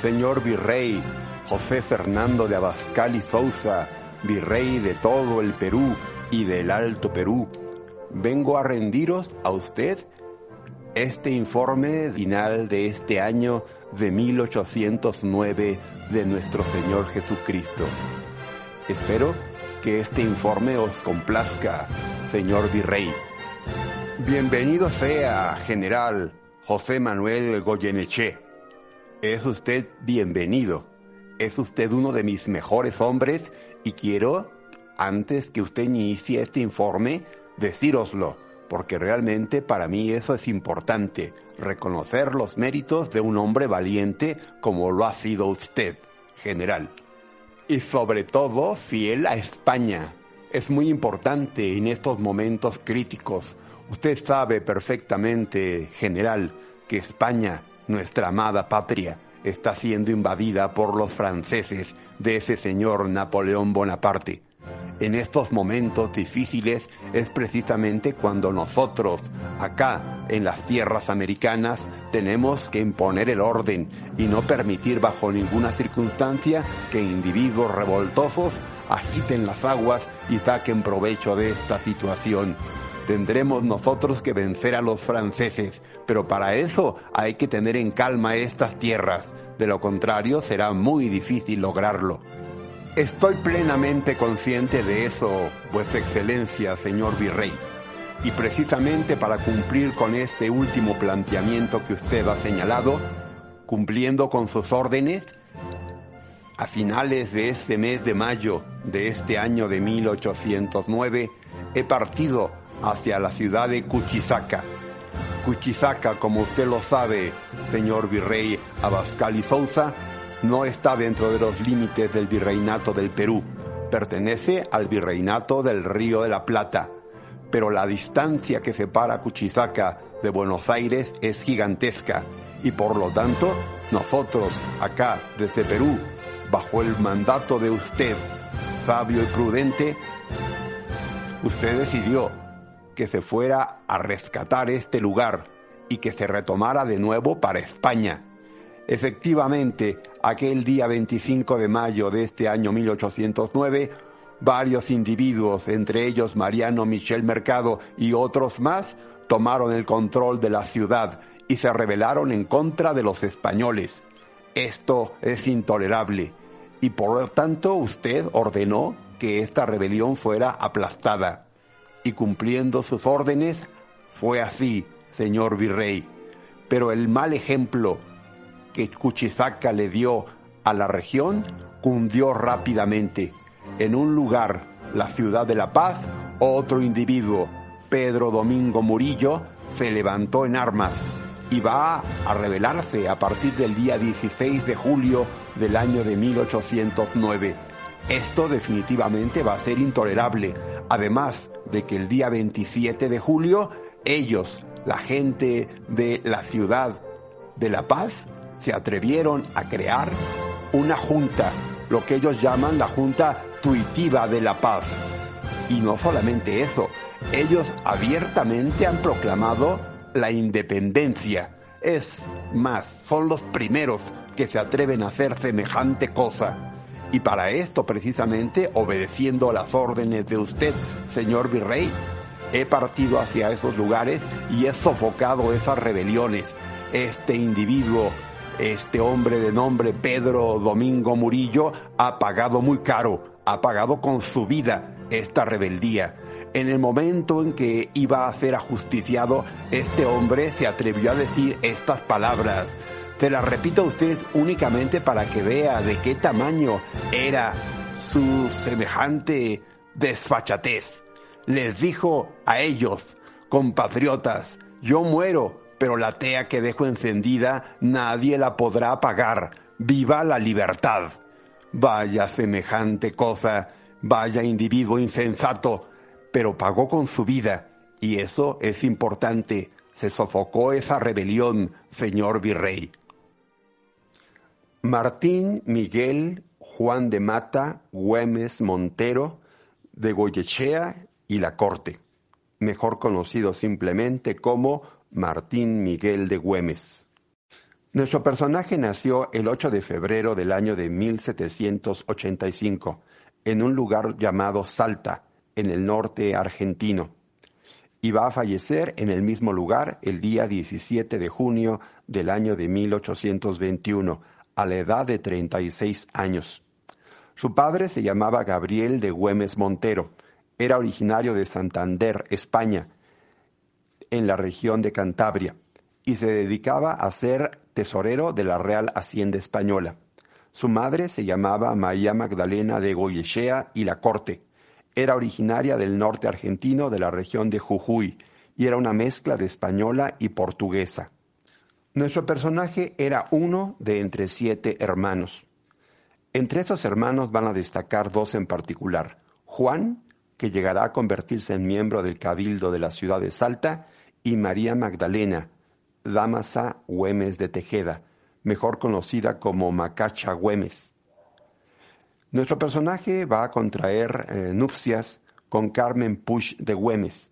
Señor Virrey José Fernando de Abascal y Sousa, Virrey de todo el Perú y del Alto Perú, vengo a rendiros a usted este informe final de este año de 1809 de nuestro Señor Jesucristo. Espero que este informe os complazca, señor Virrey. Bienvenido sea, general José Manuel Goyeneche. Es usted bienvenido. Es usted uno de mis mejores hombres y quiero, antes que usted inicie este informe, decíroslo, porque realmente para mí eso es importante, reconocer los méritos de un hombre valiente como lo ha sido usted, general. Y sobre todo fiel a España. Es muy importante en estos momentos críticos. Usted sabe perfectamente, general, que España, nuestra amada patria, está siendo invadida por los franceses de ese señor Napoleón Bonaparte. En estos momentos difíciles es precisamente cuando nosotros, acá en las tierras americanas, tenemos que imponer el orden y no permitir bajo ninguna circunstancia que individuos revoltosos agiten las aguas y saquen provecho de esta situación. Tendremos nosotros que vencer a los franceses, pero para eso hay que tener en calma estas tierras, de lo contrario será muy difícil lograrlo. Estoy plenamente consciente de eso, Vuestra Excelencia, señor Virrey. Y precisamente para cumplir con este último planteamiento que usted ha señalado, cumpliendo con sus órdenes, a finales de este mes de mayo de este año de 1809, he partido hacia la ciudad de Cuchizaca. Cuchizaca, como usted lo sabe, señor virrey Abascal y Sousa, no está dentro de los límites del virreinato del Perú. Pertenece al virreinato del Río de la Plata. Pero la distancia que separa Cuchizaca de Buenos Aires es gigantesca y por lo tanto nosotros acá desde Perú, bajo el mandato de usted, sabio y prudente, usted decidió que se fuera a rescatar este lugar y que se retomara de nuevo para España. Efectivamente, aquel día 25 de mayo de este año 1809, varios individuos, entre ellos Mariano Michel Mercado y otros más, tomaron el control de la ciudad y se rebelaron en contra de los españoles. Esto es intolerable y por lo tanto usted ordenó que esta rebelión fuera aplastada y cumpliendo sus órdenes, fue así, señor virrey. Pero el mal ejemplo que Cuchizaca le dio a la región cundió rápidamente. En un lugar, la ciudad de La Paz, otro individuo, Pedro Domingo Murillo, se levantó en armas y va a rebelarse a partir del día 16 de julio del año de 1809. Esto definitivamente va a ser intolerable. Además, de que el día 27 de julio ellos, la gente de la ciudad de La Paz, se atrevieron a crear una junta, lo que ellos llaman la Junta Tuitiva de La Paz. Y no solamente eso, ellos abiertamente han proclamado la independencia. Es más, son los primeros que se atreven a hacer semejante cosa. Y para esto, precisamente, obedeciendo las órdenes de usted, señor virrey, he partido hacia esos lugares y he sofocado esas rebeliones. Este individuo, este hombre de nombre Pedro Domingo Murillo, ha pagado muy caro, ha pagado con su vida esta rebeldía. En el momento en que iba a ser ajusticiado, este hombre se atrevió a decir estas palabras. Se las repito a ustedes únicamente para que vea de qué tamaño era su semejante desfachatez. Les dijo a ellos, compatriotas, yo muero, pero la tea que dejo encendida nadie la podrá apagar. ¡Viva la libertad! Vaya semejante cosa, vaya individuo insensato, pero pagó con su vida, y eso es importante. Se sofocó esa rebelión, señor virrey. Martín Miguel Juan de Mata Güemes Montero de Goyechea y La Corte, mejor conocido simplemente como Martín Miguel de Güemes. Nuestro personaje nació el 8 de febrero del año de 1785 en un lugar llamado Salta, en el norte argentino, y va a fallecer en el mismo lugar el día 17 de junio del año de 1821, a la edad de 36 años. Su padre se llamaba Gabriel de Güemes Montero, era originario de Santander, España, en la región de Cantabria, y se dedicaba a ser tesorero de la Real Hacienda Española. Su madre se llamaba María Magdalena de Goyechea y La Corte. Era originaria del norte argentino de la región de Jujuy y era una mezcla de española y portuguesa. Nuestro personaje era uno de entre siete hermanos. Entre estos hermanos van a destacar dos en particular. Juan, que llegará a convertirse en miembro del cabildo de la ciudad de Salta, y María Magdalena, Damasa Güemes de Tejeda, mejor conocida como Macacha Güemes. Nuestro personaje va a contraer eh, nupcias con Carmen Push de Güemes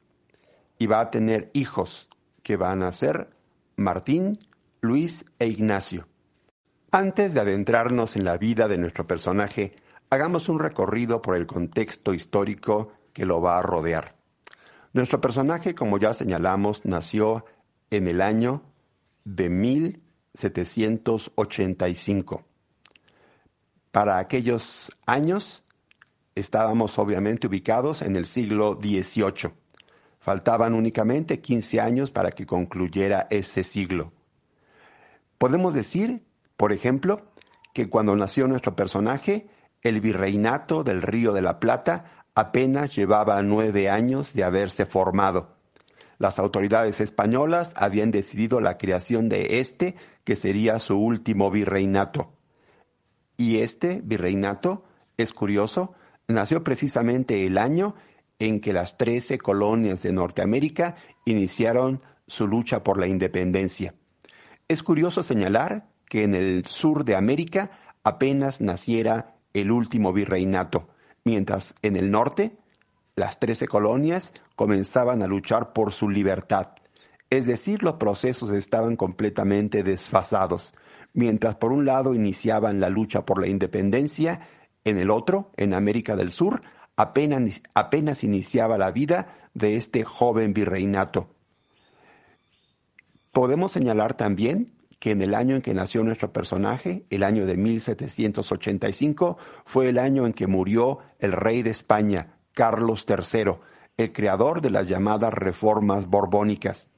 y va a tener hijos que van a ser Martín, Luis e Ignacio. Antes de adentrarnos en la vida de nuestro personaje, hagamos un recorrido por el contexto histórico que lo va a rodear. Nuestro personaje, como ya señalamos, nació en el año de 1785. Para aquellos años estábamos obviamente ubicados en el siglo XVIII. Faltaban únicamente 15 años para que concluyera ese siglo. Podemos decir, por ejemplo, que cuando nació nuestro personaje, el virreinato del Río de la Plata apenas llevaba nueve años de haberse formado. Las autoridades españolas habían decidido la creación de este, que sería su último virreinato. Y este virreinato, es curioso, nació precisamente el año en que las trece colonias de Norteamérica iniciaron su lucha por la independencia. Es curioso señalar que en el sur de América apenas naciera el último virreinato, mientras en el norte las trece colonias comenzaban a luchar por su libertad. Es decir, los procesos estaban completamente desfasados. Mientras por un lado iniciaban la lucha por la independencia, en el otro, en América del Sur, apenas, apenas iniciaba la vida de este joven virreinato. Podemos señalar también que en el año en que nació nuestro personaje, el año de 1785, fue el año en que murió el rey de España, Carlos III, el creador de las llamadas reformas borbónicas.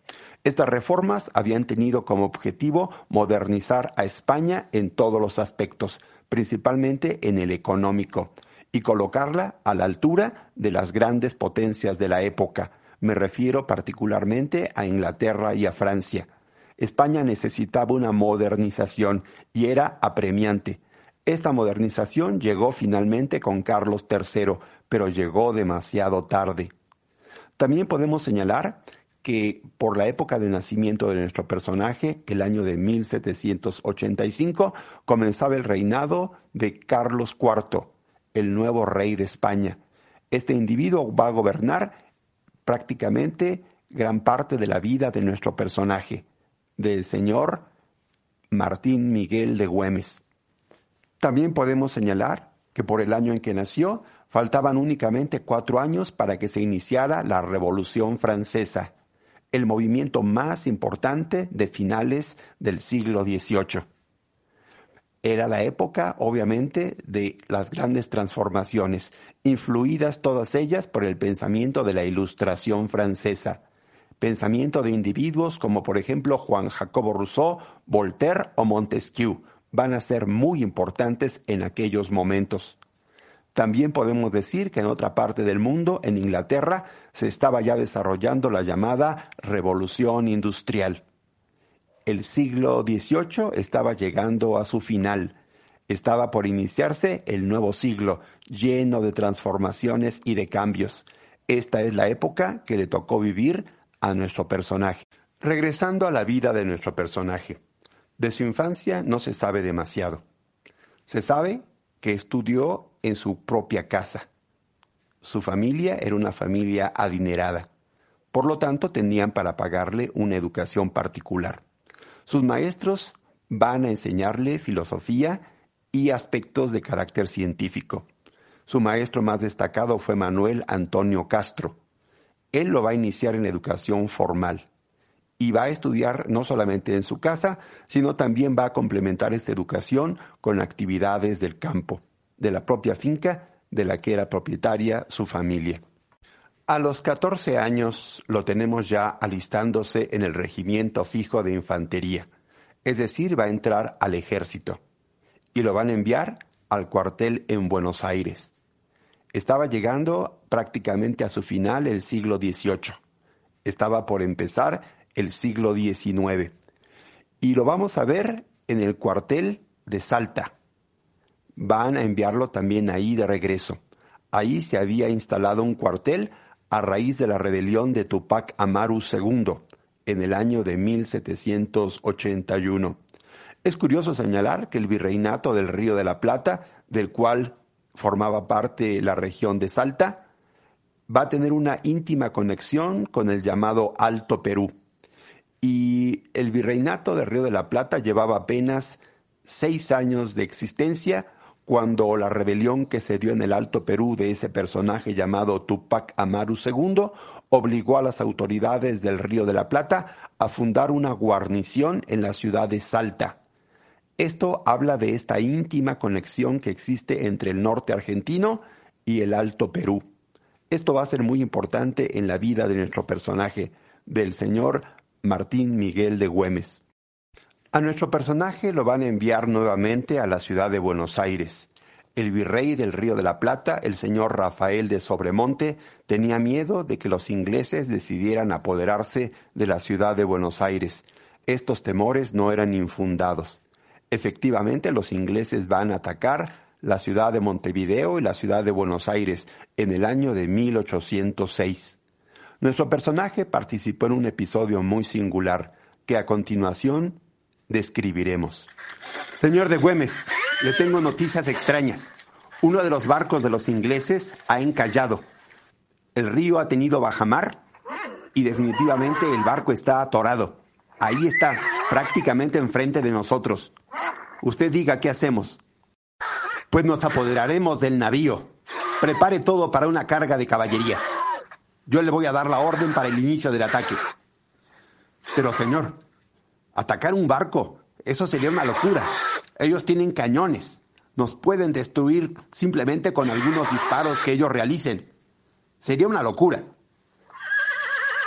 Estas reformas habían tenido como objetivo modernizar a España en todos los aspectos, principalmente en el económico, y colocarla a la altura de las grandes potencias de la época. Me refiero particularmente a Inglaterra y a Francia. España necesitaba una modernización y era apremiante. Esta modernización llegó finalmente con Carlos III, pero llegó demasiado tarde. También podemos señalar que por la época de nacimiento de nuestro personaje, el año de 1785, comenzaba el reinado de Carlos IV, el nuevo rey de España. Este individuo va a gobernar prácticamente gran parte de la vida de nuestro personaje, del señor Martín Miguel de Güemes. También podemos señalar que por el año en que nació faltaban únicamente cuatro años para que se iniciara la Revolución Francesa, el movimiento más importante de finales del siglo XVIII. Era la época, obviamente, de las grandes transformaciones, influidas todas ellas por el pensamiento de la Ilustración francesa. Pensamiento de individuos como por ejemplo Juan Jacobo Rousseau, Voltaire o Montesquieu van a ser muy importantes en aquellos momentos. También podemos decir que en otra parte del mundo, en Inglaterra, se estaba ya desarrollando la llamada revolución industrial. El siglo XVIII estaba llegando a su final. Estaba por iniciarse el nuevo siglo, lleno de transformaciones y de cambios. Esta es la época que le tocó vivir a nuestro personaje. Regresando a la vida de nuestro personaje. De su infancia no se sabe demasiado. Se sabe que estudió en su propia casa. Su familia era una familia adinerada, por lo tanto tenían para pagarle una educación particular. Sus maestros van a enseñarle filosofía y aspectos de carácter científico. Su maestro más destacado fue Manuel Antonio Castro. Él lo va a iniciar en educación formal y va a estudiar no solamente en su casa, sino también va a complementar esta educación con actividades del campo, de la propia finca de la que era propietaria su familia. A los 14 años lo tenemos ya alistándose en el regimiento fijo de infantería, es decir, va a entrar al ejército, y lo van a enviar al cuartel en Buenos Aires. Estaba llegando prácticamente a su final el siglo XVIII. Estaba por empezar el siglo XIX. Y lo vamos a ver en el cuartel de Salta. Van a enviarlo también ahí de regreso. Ahí se había instalado un cuartel a raíz de la rebelión de Tupac Amaru II en el año de 1781. Es curioso señalar que el virreinato del Río de la Plata, del cual formaba parte la región de Salta, va a tener una íntima conexión con el llamado Alto Perú y el virreinato del Río de la Plata llevaba apenas seis años de existencia cuando la rebelión que se dio en el Alto Perú de ese personaje llamado Tupac Amaru II obligó a las autoridades del Río de la Plata a fundar una guarnición en la ciudad de Salta. Esto habla de esta íntima conexión que existe entre el norte argentino y el Alto Perú. Esto va a ser muy importante en la vida de nuestro personaje, del señor Martín Miguel de Güemes. A nuestro personaje lo van a enviar nuevamente a la ciudad de Buenos Aires. El virrey del Río de la Plata, el señor Rafael de Sobremonte, tenía miedo de que los ingleses decidieran apoderarse de la ciudad de Buenos Aires. Estos temores no eran infundados. Efectivamente, los ingleses van a atacar la ciudad de Montevideo y la ciudad de Buenos Aires en el año de 1806. Nuestro personaje participó en un episodio muy singular que a continuación describiremos. Señor de Güemes, le tengo noticias extrañas. Uno de los barcos de los ingleses ha encallado. El río ha tenido bajamar y definitivamente el barco está atorado. Ahí está, prácticamente enfrente de nosotros. Usted diga qué hacemos. Pues nos apoderaremos del navío. Prepare todo para una carga de caballería. Yo le voy a dar la orden para el inicio del ataque. Pero señor, atacar un barco, eso sería una locura. Ellos tienen cañones. Nos pueden destruir simplemente con algunos disparos que ellos realicen. Sería una locura.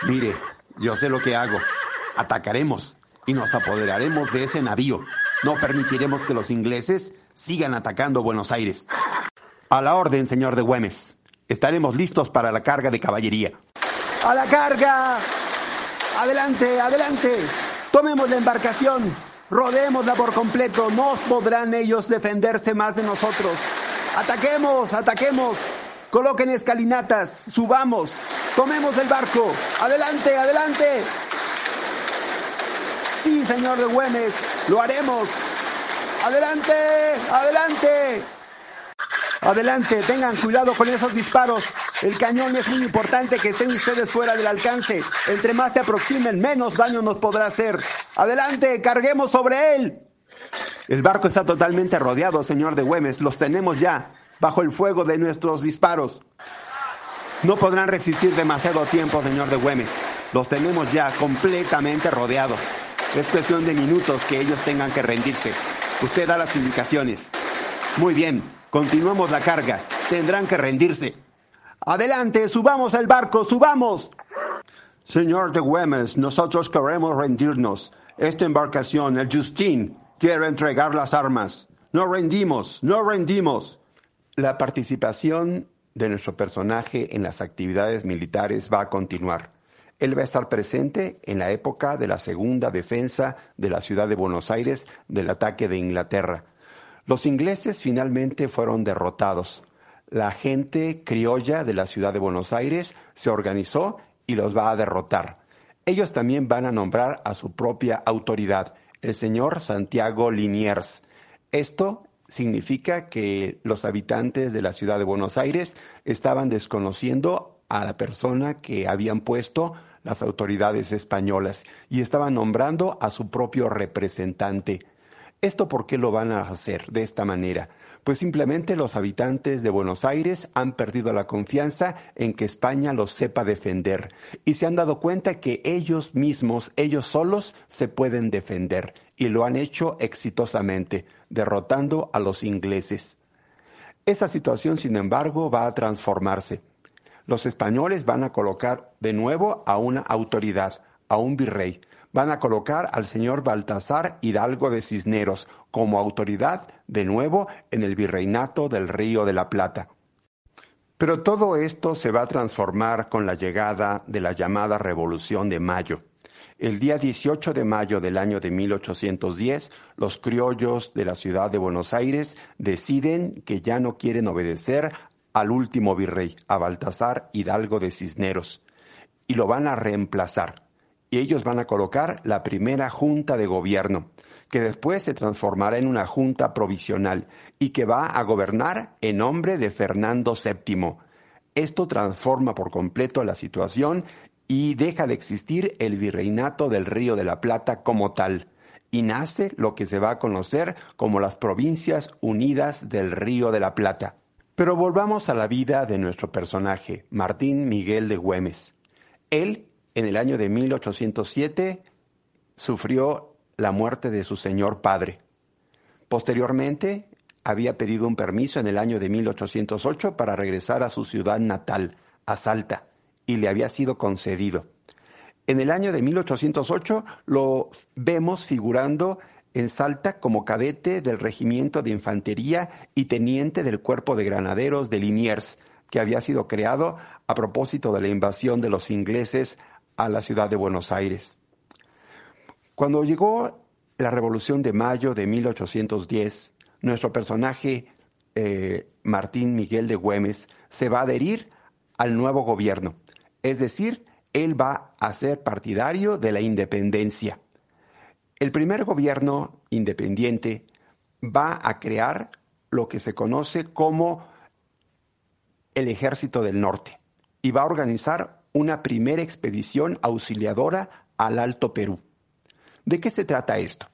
Mire, yo sé lo que hago. Atacaremos y nos apoderaremos de ese navío. No permitiremos que los ingleses sigan atacando Buenos Aires. A la orden, señor de Güemes. Estaremos listos para la carga de caballería. ¡A la carga! Adelante, adelante. Tomemos la embarcación. Rodémosla por completo. No podrán ellos defenderse más de nosotros. Ataquemos, ataquemos. Coloquen escalinatas. Subamos. Tomemos el barco. Adelante, adelante. Sí, señor de Güemes. Lo haremos. Adelante, adelante. Adelante, tengan cuidado con esos disparos. El cañón es muy importante que estén ustedes fuera del alcance. Entre más se aproximen, menos daño nos podrá hacer. Adelante, carguemos sobre él. El barco está totalmente rodeado, señor de Güemes. Los tenemos ya, bajo el fuego de nuestros disparos. No podrán resistir demasiado tiempo, señor de Güemes. Los tenemos ya completamente rodeados. Es cuestión de minutos que ellos tengan que rendirse. Usted da las indicaciones. Muy bien, continuamos la carga. Tendrán que rendirse. Adelante, subamos al barco, subamos. Señor de Güemes, nosotros queremos rendirnos. Esta embarcación, el Justin, quiere entregar las armas. No rendimos, no rendimos. La participación de nuestro personaje en las actividades militares va a continuar. Él va a estar presente en la época de la segunda defensa de la ciudad de Buenos Aires del ataque de Inglaterra. Los ingleses finalmente fueron derrotados. La gente criolla de la ciudad de Buenos Aires se organizó y los va a derrotar. Ellos también van a nombrar a su propia autoridad, el señor Santiago Liniers. Esto significa que los habitantes de la ciudad de Buenos Aires estaban desconociendo a la persona que habían puesto las autoridades españolas y estaban nombrando a su propio representante. ¿Esto por qué lo van a hacer de esta manera? Pues simplemente los habitantes de Buenos Aires han perdido la confianza en que España los sepa defender y se han dado cuenta que ellos mismos, ellos solos, se pueden defender y lo han hecho exitosamente, derrotando a los ingleses. Esa situación, sin embargo, va a transformarse. Los españoles van a colocar de nuevo a una autoridad, a un virrey. Van a colocar al señor Baltasar Hidalgo de Cisneros como autoridad de nuevo en el virreinato del Río de la Plata. Pero todo esto se va a transformar con la llegada de la llamada Revolución de Mayo. El día 18 de mayo del año de 1810, los criollos de la ciudad de Buenos Aires deciden que ya no quieren obedecer al último virrey, a Baltasar Hidalgo de Cisneros, y lo van a reemplazar. Y ellos van a colocar la primera junta de gobierno, que después se transformará en una junta provisional y que va a gobernar en nombre de Fernando VII. Esto transforma por completo la situación y deja de existir el virreinato del Río de la Plata como tal, y nace lo que se va a conocer como las Provincias Unidas del Río de la Plata. Pero volvamos a la vida de nuestro personaje, Martín Miguel de Güemes. Él, en el año de 1807, sufrió la muerte de su señor padre. Posteriormente, había pedido un permiso en el año de 1808 para regresar a su ciudad natal, a Salta, y le había sido concedido. En el año de 1808 lo vemos figurando en Salta como cadete del Regimiento de Infantería y teniente del Cuerpo de Granaderos de Liniers, que había sido creado a propósito de la invasión de los ingleses a la ciudad de Buenos Aires. Cuando llegó la Revolución de Mayo de 1810, nuestro personaje eh, Martín Miguel de Güemes se va a adherir al nuevo gobierno es decir, él va a ser partidario de la independencia. El primer gobierno independiente va a crear lo que se conoce como el Ejército del Norte y va a organizar una primera expedición auxiliadora al Alto Perú. ¿De qué se trata esto?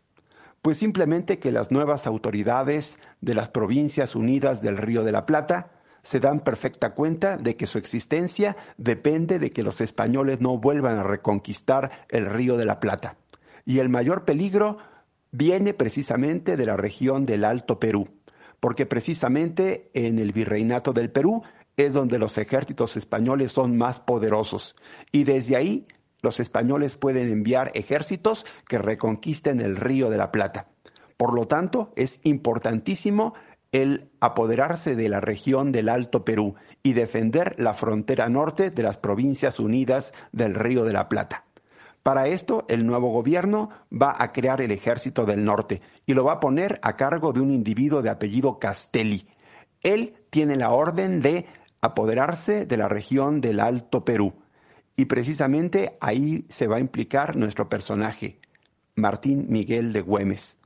Pues simplemente que las nuevas autoridades de las Provincias Unidas del Río de la Plata se dan perfecta cuenta de que su existencia depende de que los españoles no vuelvan a reconquistar el río de la Plata. Y el mayor peligro viene precisamente de la región del Alto Perú, porque precisamente en el virreinato del Perú es donde los ejércitos españoles son más poderosos, y desde ahí los españoles pueden enviar ejércitos que reconquisten el río de la Plata. Por lo tanto, es importantísimo el apoderarse de la región del Alto Perú y defender la frontera norte de las Provincias Unidas del Río de la Plata. Para esto, el nuevo gobierno va a crear el Ejército del Norte y lo va a poner a cargo de un individuo de apellido Castelli. Él tiene la orden de apoderarse de la región del Alto Perú. Y precisamente ahí se va a implicar nuestro personaje, Martín Miguel de Güemes.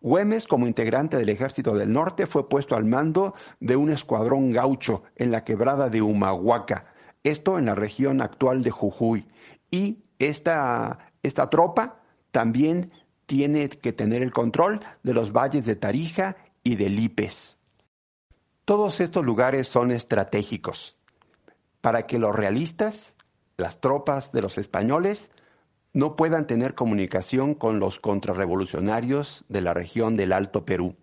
Güemes, como integrante del Ejército del Norte, fue puesto al mando de un escuadrón gaucho en la quebrada de Humahuaca, esto en la región actual de Jujuy. Y esta, esta tropa también tiene que tener el control de los valles de Tarija y de Lipes. Todos estos lugares son estratégicos para que los realistas, las tropas de los españoles, no puedan tener comunicación con los contrarrevolucionarios de la región del Alto Perú.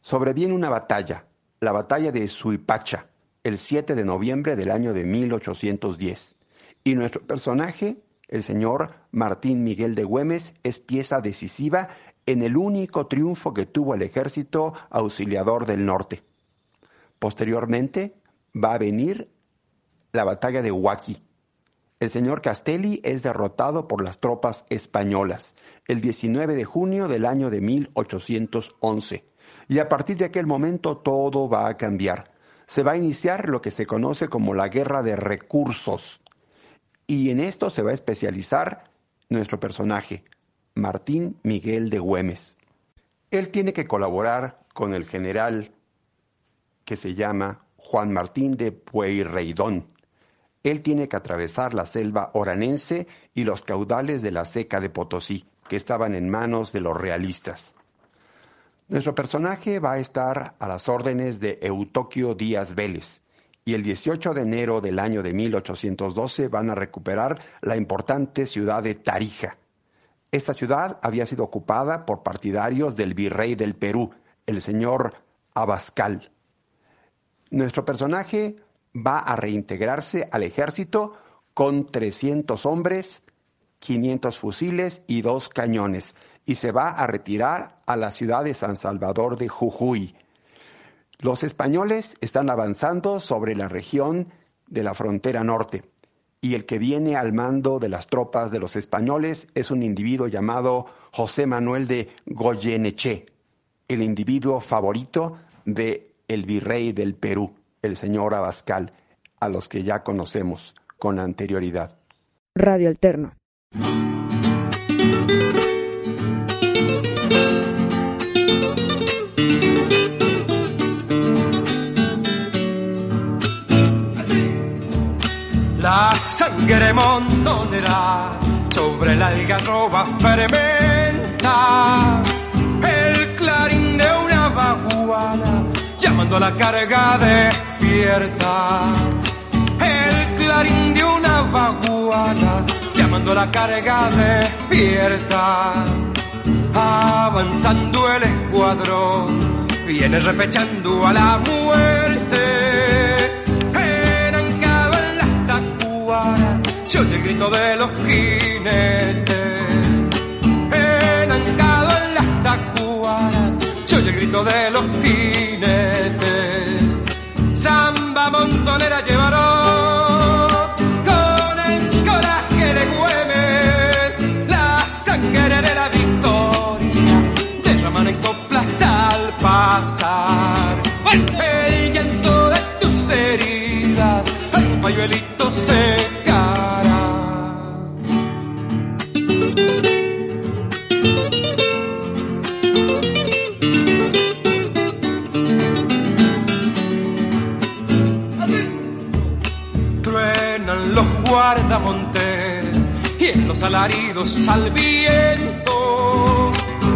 Sobreviene una batalla, la batalla de Suipacha, el 7 de noviembre del año de 1810, y nuestro personaje, el señor Martín Miguel de Güemes, es pieza decisiva en el único triunfo que tuvo el ejército auxiliador del norte. Posteriormente va a venir la batalla de Huaki. El señor Castelli es derrotado por las tropas españolas el 19 de junio del año de 1811. Y a partir de aquel momento todo va a cambiar. Se va a iniciar lo que se conoce como la guerra de recursos. Y en esto se va a especializar nuestro personaje, Martín Miguel de Güemes. Él tiene que colaborar con el general que se llama Juan Martín de Pueyrredón. Él tiene que atravesar la selva oranense y los caudales de la seca de Potosí, que estaban en manos de los realistas. Nuestro personaje va a estar a las órdenes de Eutoquio Díaz Vélez, y el 18 de enero del año de 1812 van a recuperar la importante ciudad de Tarija. Esta ciudad había sido ocupada por partidarios del virrey del Perú, el señor Abascal. Nuestro personaje va a reintegrarse al ejército con 300 hombres, 500 fusiles y dos cañones, y se va a retirar a la ciudad de San Salvador de Jujuy. Los españoles están avanzando sobre la región de la frontera norte, y el que viene al mando de las tropas de los españoles es un individuo llamado José Manuel de Goyeneche, el individuo favorito de el virrey del Perú, el señor Abascal, a los que ya conocemos con anterioridad. Radio Alterno. La sangre montonera sobre la algarroba fermenta llamando a la carga despierta. El clarín de una baguala, llamando a la carga despierta. Avanzando el escuadrón, viene repechando a la muerte. Enancado en las tacuaras, se oye el grito de los jinetes. Se oye el grito de los jinetes. Samba montonera llevaron con el coraje de Güemes la sangre de la victoria. Derraman en coplas al pasar. El llanto de tus heridas, un pañuelito secará. Los alaridos al viento.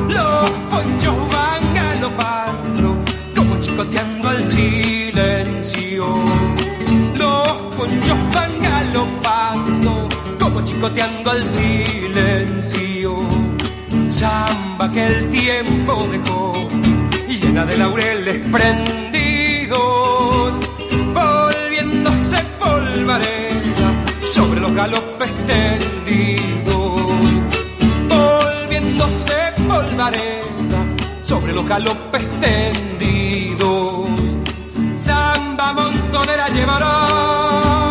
Los ponchos van galopando como chicoteando al silencio. Los ponchos van galopando como chicoteando al silencio. Samba que el tiempo dejó llena de laureles prendidos, volviéndose polvareda galopes tendidos, volviéndose polvareda sobre los galopes tendidos. Samba montonera llevará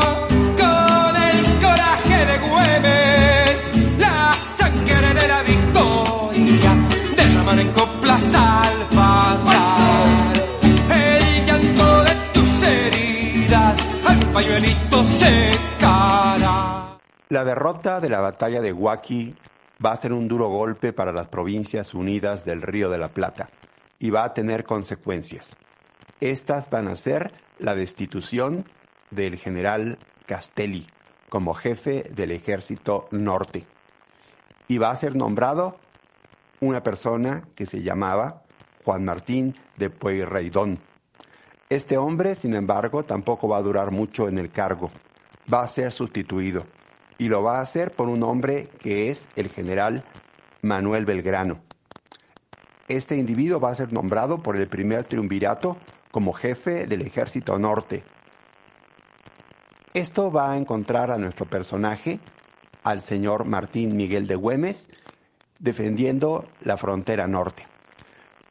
con el coraje de Güemes la sangre de la victoria derramar en coplas La derrota de la batalla de Huaki va a ser un duro golpe para las provincias unidas del Río de la Plata y va a tener consecuencias. Estas van a ser la destitución del general Castelli como jefe del ejército norte y va a ser nombrado una persona que se llamaba Juan Martín de Pueyrredón. Este hombre, sin embargo, tampoco va a durar mucho en el cargo. Va a ser sustituido y lo va a hacer por un hombre que es el general Manuel Belgrano. Este individuo va a ser nombrado por el primer triunvirato como jefe del ejército norte. Esto va a encontrar a nuestro personaje, al señor Martín Miguel de Güemes, defendiendo la frontera norte.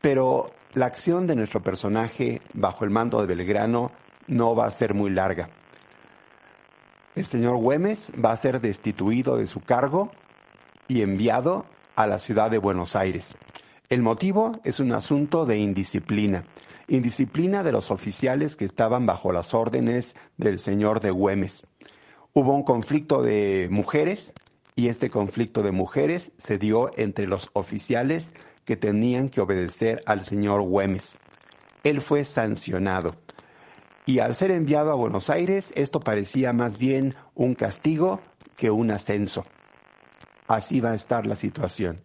Pero la acción de nuestro personaje bajo el mando de Belgrano no va a ser muy larga. El señor Güemes va a ser destituido de su cargo y enviado a la ciudad de Buenos Aires. El motivo es un asunto de indisciplina, indisciplina de los oficiales que estaban bajo las órdenes del señor de Güemes. Hubo un conflicto de mujeres y este conflicto de mujeres se dio entre los oficiales que tenían que obedecer al señor Güemes. Él fue sancionado. Y al ser enviado a Buenos Aires, esto parecía más bien un castigo que un ascenso. Así va a estar la situación.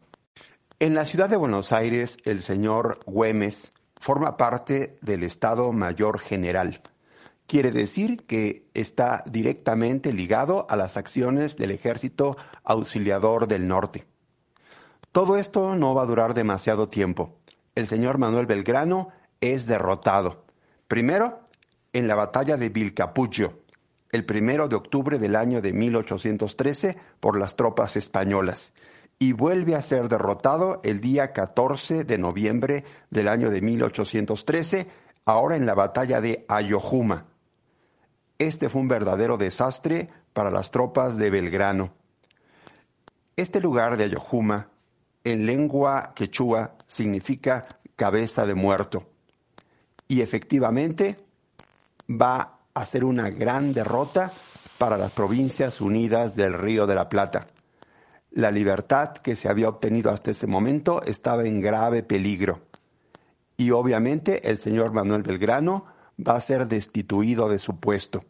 En la ciudad de Buenos Aires, el señor Güemes forma parte del Estado Mayor General. Quiere decir que está directamente ligado a las acciones del Ejército Auxiliador del Norte. Todo esto no va a durar demasiado tiempo. El señor Manuel Belgrano es derrotado. Primero, en la batalla de Vilcapugio, el primero de octubre del año de 1813 por las tropas españolas, y vuelve a ser derrotado el día 14 de noviembre del año de 1813, ahora en la batalla de Ayohuma. Este fue un verdadero desastre para las tropas de Belgrano. Este lugar de Ayohuma, en lengua quechua, significa cabeza de muerto. Y efectivamente, va a ser una gran derrota para las provincias unidas del Río de la Plata. La libertad que se había obtenido hasta ese momento estaba en grave peligro. Y obviamente el señor Manuel Belgrano va a ser destituido de su puesto.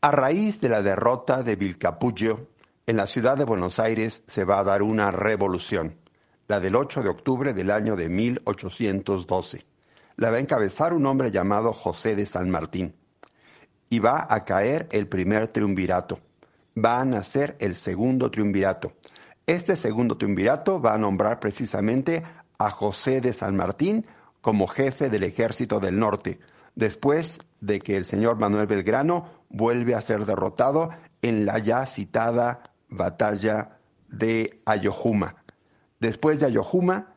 A raíz de la derrota de Vilcapugio, en la ciudad de Buenos Aires se va a dar una revolución, la del 8 de octubre del año de 1812. La va a encabezar un hombre llamado José de San Martín y va a caer el primer triunvirato. Va a nacer el segundo triunvirato. Este segundo triunvirato va a nombrar precisamente a José de San Martín como jefe del ejército del norte, después de que el señor Manuel Belgrano vuelve a ser derrotado en la ya citada batalla de Ayohuma. Después de Ayohuma,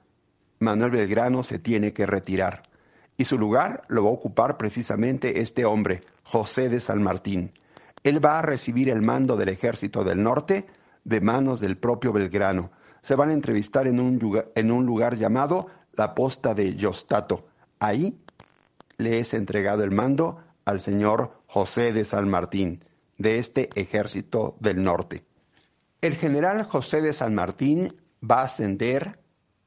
Manuel Belgrano se tiene que retirar y su lugar lo va a ocupar precisamente este hombre, José de San Martín. Él va a recibir el mando del ejército del norte de manos del propio Belgrano. Se van a entrevistar en un lugar, en un lugar llamado la posta de Yostato. Ahí le es entregado el mando al señor José de San Martín, de este ejército del norte. El general José de San Martín va a ascender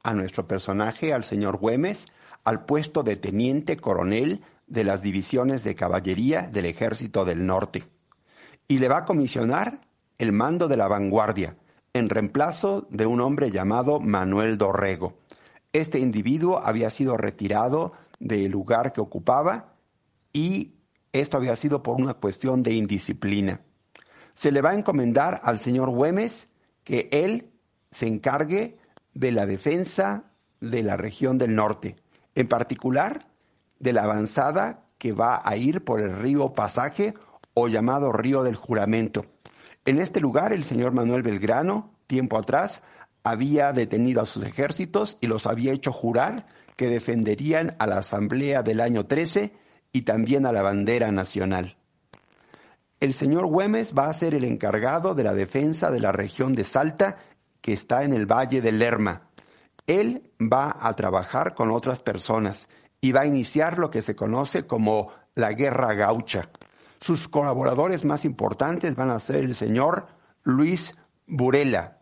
a nuestro personaje, al señor Güemes, al puesto de teniente coronel de las divisiones de caballería del Ejército del Norte y le va a comisionar el mando de la vanguardia en reemplazo de un hombre llamado Manuel Dorrego. Este individuo había sido retirado del lugar que ocupaba y esto había sido por una cuestión de indisciplina. Se le va a encomendar al señor Güemes que él se encargue de la defensa de la región del norte, en particular de la avanzada que va a ir por el río Pasaje o llamado Río del Juramento. En este lugar el señor Manuel Belgrano, tiempo atrás, había detenido a sus ejércitos y los había hecho jurar que defenderían a la Asamblea del año 13 y también a la bandera nacional. El señor Güemes va a ser el encargado de la defensa de la región de Salta, que está en el Valle del Lerma. Él va a trabajar con otras personas y va a iniciar lo que se conoce como la Guerra Gaucha. Sus colaboradores más importantes van a ser el señor Luis Burela,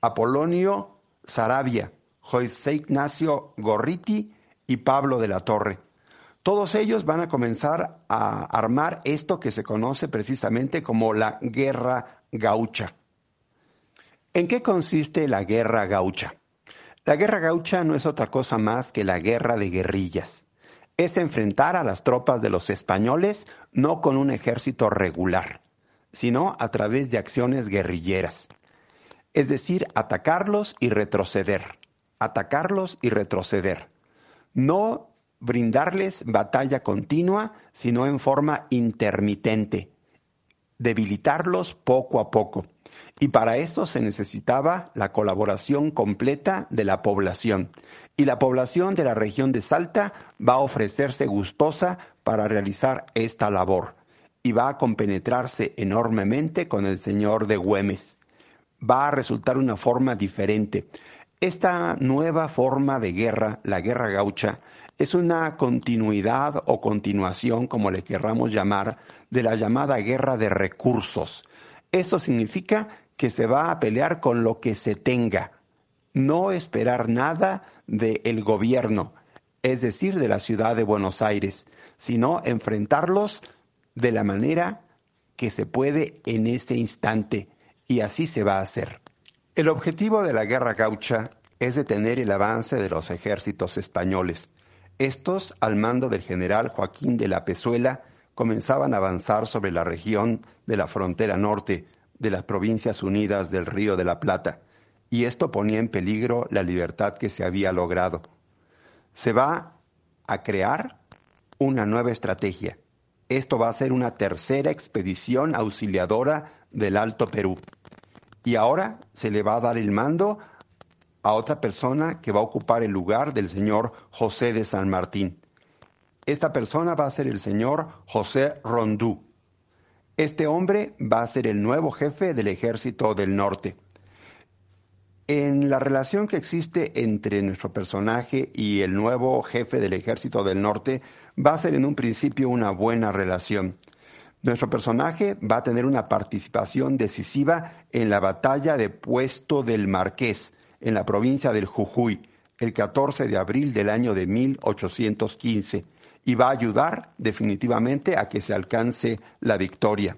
Apolonio Sarabia, José Ignacio Gorriti y Pablo de la Torre. Todos ellos van a comenzar a armar esto que se conoce precisamente como la guerra gaucha. ¿En qué consiste la guerra gaucha? La guerra gaucha no es otra cosa más que la guerra de guerrillas. Es enfrentar a las tropas de los españoles no con un ejército regular, sino a través de acciones guerrilleras. Es decir, atacarlos y retroceder, atacarlos y retroceder. No brindarles batalla continua, sino en forma intermitente, debilitarlos poco a poco. Y para eso se necesitaba la colaboración completa de la población. Y la población de la región de Salta va a ofrecerse gustosa para realizar esta labor. Y va a compenetrarse enormemente con el señor de Güemes. Va a resultar una forma diferente. Esta nueva forma de guerra, la guerra gaucha, es una continuidad o continuación, como le querramos llamar, de la llamada guerra de recursos. Eso significa que se va a pelear con lo que se tenga, no esperar nada del gobierno, es decir, de la ciudad de Buenos Aires, sino enfrentarlos de la manera que se puede en ese instante, y así se va a hacer. El objetivo de la guerra gaucha es detener el avance de los ejércitos españoles. Estos, al mando del general Joaquín de la Pezuela, comenzaban a avanzar sobre la región de la frontera norte de las Provincias Unidas del Río de la Plata, y esto ponía en peligro la libertad que se había logrado. Se va a crear una nueva estrategia. Esto va a ser una tercera expedición auxiliadora del Alto Perú. Y ahora se le va a dar el mando a otra persona que va a ocupar el lugar del señor José de San Martín. Esta persona va a ser el señor José Rondú. Este hombre va a ser el nuevo jefe del ejército del norte. En la relación que existe entre nuestro personaje y el nuevo jefe del ejército del norte, va a ser en un principio una buena relación. Nuestro personaje va a tener una participación decisiva en la batalla de Puesto del Marqués, en la provincia del Jujuy el 14 de abril del año de 1815 y va a ayudar definitivamente a que se alcance la victoria.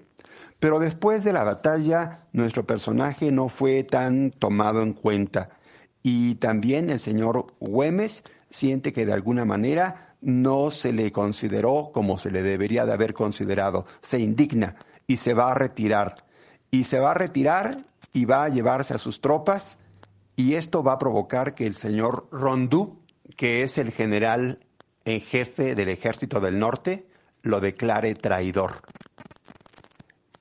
Pero después de la batalla, nuestro personaje no fue tan tomado en cuenta y también el señor Güemes siente que de alguna manera no se le consideró como se le debería de haber considerado. Se indigna y se va a retirar. Y se va a retirar y va a llevarse a sus tropas y esto va a provocar que el señor Rondú, que es el general en jefe del ejército del norte, lo declare traidor.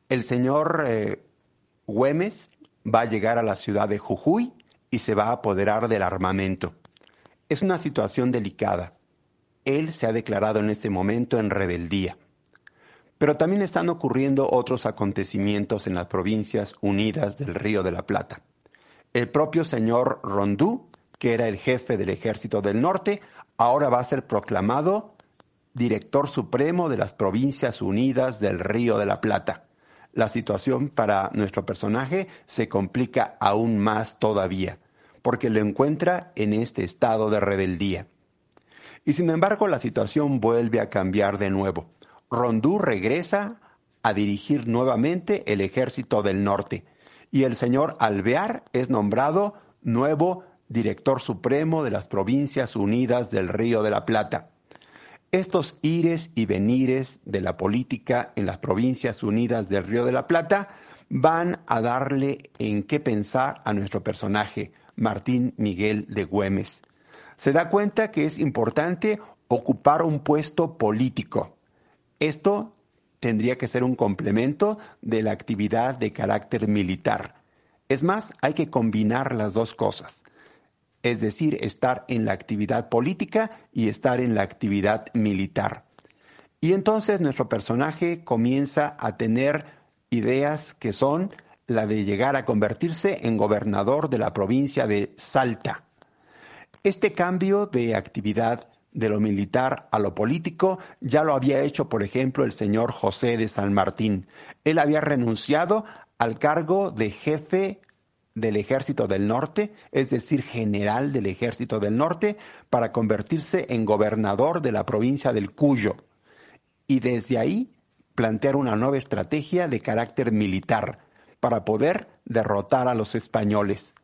El señor eh, Güemes va a llegar a la ciudad de Jujuy y se va a apoderar del armamento. Es una situación delicada. Él se ha declarado en este momento en rebeldía. Pero también están ocurriendo otros acontecimientos en las provincias unidas del Río de la Plata. El propio señor Rondú, que era el jefe del ejército del norte, ahora va a ser proclamado director supremo de las Provincias Unidas del Río de la Plata. La situación para nuestro personaje se complica aún más todavía, porque lo encuentra en este estado de rebeldía. Y sin embargo la situación vuelve a cambiar de nuevo. Rondú regresa a dirigir nuevamente el ejército del norte, y el señor Alvear es nombrado nuevo director supremo de las Provincias Unidas del Río de la Plata. Estos ires y venires de la política en las Provincias Unidas del Río de la Plata van a darle en qué pensar a nuestro personaje, Martín Miguel de Güemes. Se da cuenta que es importante ocupar un puesto político. Esto tendría que ser un complemento de la actividad de carácter militar. Es más, hay que combinar las dos cosas, es decir, estar en la actividad política y estar en la actividad militar. Y entonces nuestro personaje comienza a tener ideas que son la de llegar a convertirse en gobernador de la provincia de Salta. Este cambio de actividad de lo militar a lo político ya lo había hecho, por ejemplo, el señor José de San Martín. Él había renunciado al cargo de jefe del ejército del norte, es decir, general del ejército del norte, para convertirse en gobernador de la provincia del Cuyo. Y desde ahí plantear una nueva estrategia de carácter militar para poder derrotar a los españoles.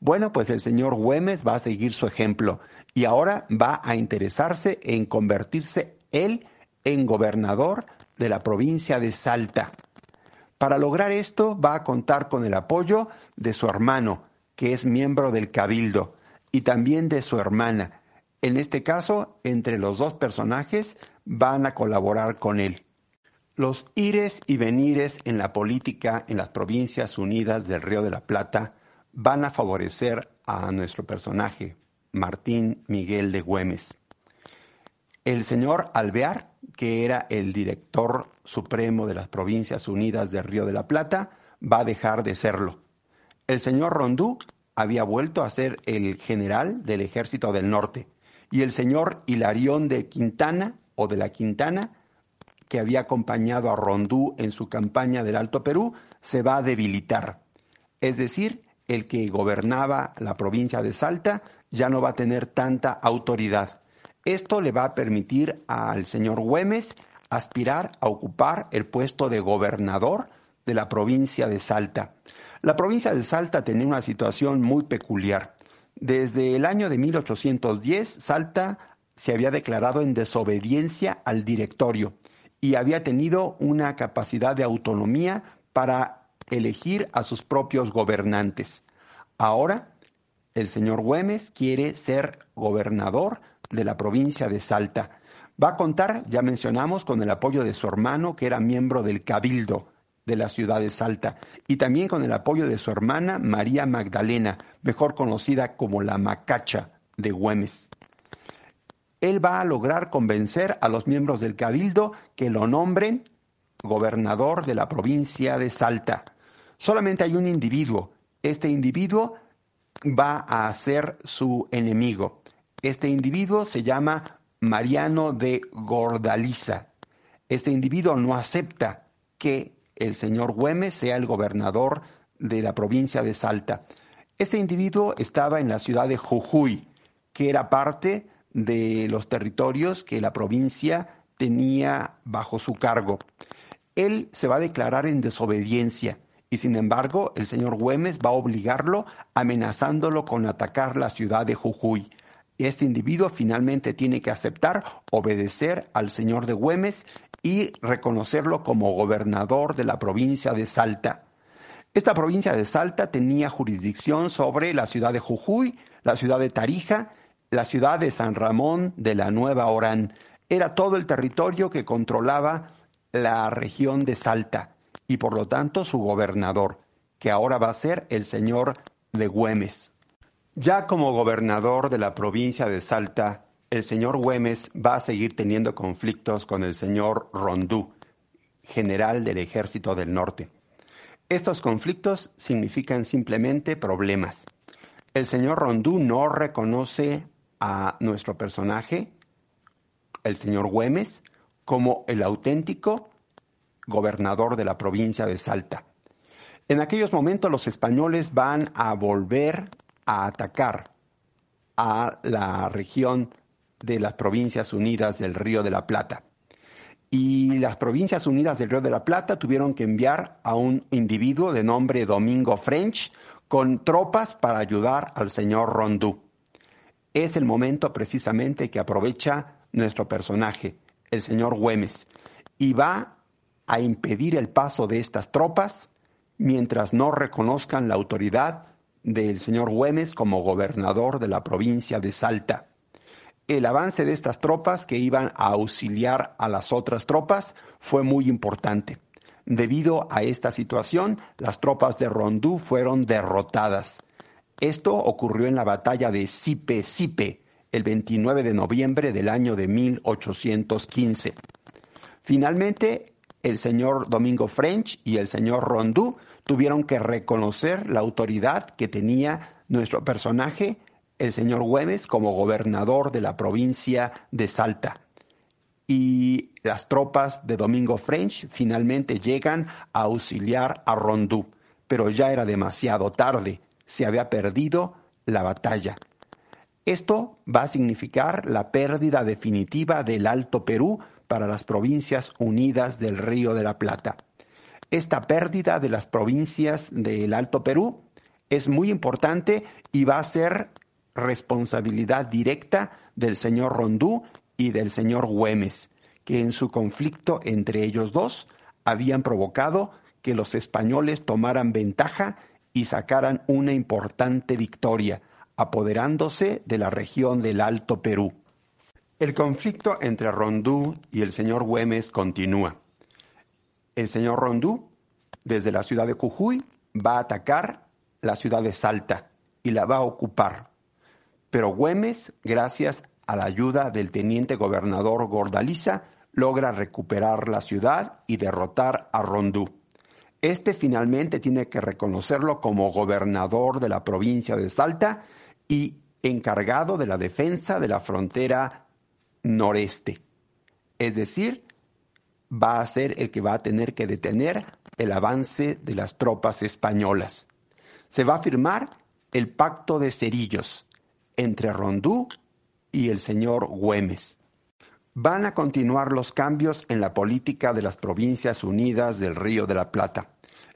Bueno, pues el señor Güemes va a seguir su ejemplo y ahora va a interesarse en convertirse él en gobernador de la provincia de Salta. Para lograr esto va a contar con el apoyo de su hermano, que es miembro del cabildo, y también de su hermana. En este caso, entre los dos personajes van a colaborar con él. Los ires y venires en la política en las provincias unidas del Río de la Plata van a favorecer a nuestro personaje, Martín Miguel de Güemes. El señor Alvear, que era el director supremo de las Provincias Unidas del Río de la Plata, va a dejar de serlo. El señor Rondú había vuelto a ser el general del Ejército del Norte y el señor Hilarión de Quintana o de la Quintana, que había acompañado a Rondú en su campaña del Alto Perú, se va a debilitar. Es decir, el que gobernaba la provincia de Salta ya no va a tener tanta autoridad. Esto le va a permitir al señor Güemes aspirar a ocupar el puesto de gobernador de la provincia de Salta. La provincia de Salta tenía una situación muy peculiar. Desde el año de 1810, Salta se había declarado en desobediencia al directorio y había tenido una capacidad de autonomía para elegir a sus propios gobernantes. Ahora, el señor Güemes quiere ser gobernador de la provincia de Salta. Va a contar, ya mencionamos, con el apoyo de su hermano, que era miembro del Cabildo de la ciudad de Salta, y también con el apoyo de su hermana María Magdalena, mejor conocida como la Macacha de Güemes. Él va a lograr convencer a los miembros del Cabildo que lo nombren gobernador de la provincia de Salta. Solamente hay un individuo. Este individuo va a ser su enemigo. Este individuo se llama Mariano de Gordaliza. Este individuo no acepta que el señor Güemes sea el gobernador de la provincia de Salta. Este individuo estaba en la ciudad de Jujuy, que era parte de los territorios que la provincia tenía bajo su cargo. Él se va a declarar en desobediencia y sin embargo el señor Güemes va a obligarlo amenazándolo con atacar la ciudad de Jujuy. Este individuo finalmente tiene que aceptar, obedecer al señor de Güemes y reconocerlo como gobernador de la provincia de Salta. Esta provincia de Salta tenía jurisdicción sobre la ciudad de Jujuy, la ciudad de Tarija, la ciudad de San Ramón de la Nueva Orán. Era todo el territorio que controlaba la región de Salta y por lo tanto su gobernador, que ahora va a ser el señor de Güemes. Ya como gobernador de la provincia de Salta, el señor Güemes va a seguir teniendo conflictos con el señor Rondú, general del ejército del norte. Estos conflictos significan simplemente problemas. El señor Rondú no reconoce a nuestro personaje, el señor Güemes, como el auténtico gobernador de la provincia de Salta. En aquellos momentos los españoles van a volver a atacar a la región de las Provincias Unidas del Río de la Plata. Y las Provincias Unidas del Río de la Plata tuvieron que enviar a un individuo de nombre Domingo French con tropas para ayudar al señor Rondú. Es el momento precisamente que aprovecha nuestro personaje, el señor Güemes, y va a impedir el paso de estas tropas mientras no reconozcan la autoridad del señor Güemes como gobernador de la provincia de Salta. El avance de estas tropas que iban a auxiliar a las otras tropas fue muy importante. Debido a esta situación, las tropas de Rondú fueron derrotadas. Esto ocurrió en la batalla de Sipe Sipe, el 29 de noviembre del año de 1815. Finalmente, el señor Domingo French y el señor Rondú tuvieron que reconocer la autoridad que tenía nuestro personaje el señor Güemes como gobernador de la provincia de Salta. Y las tropas de Domingo French finalmente llegan a auxiliar a Rondú, pero ya era demasiado tarde, se había perdido la batalla. Esto va a significar la pérdida definitiva del Alto Perú para las provincias unidas del Río de la Plata. Esta pérdida de las provincias del Alto Perú es muy importante y va a ser responsabilidad directa del señor Rondú y del señor Güemes, que en su conflicto entre ellos dos habían provocado que los españoles tomaran ventaja y sacaran una importante victoria, apoderándose de la región del Alto Perú. El conflicto entre Rondú y el señor Güemes continúa. El señor Rondú, desde la ciudad de Jujuy, va a atacar la ciudad de Salta y la va a ocupar. Pero Güemes, gracias a la ayuda del teniente gobernador Gordaliza, logra recuperar la ciudad y derrotar a Rondú. Este finalmente tiene que reconocerlo como gobernador de la provincia de Salta y encargado de la defensa de la frontera noreste. Es decir, va a ser el que va a tener que detener el avance de las tropas españolas. Se va a firmar el pacto de Cerillos entre Rondú y el señor Güemes. Van a continuar los cambios en la política de las Provincias Unidas del Río de la Plata.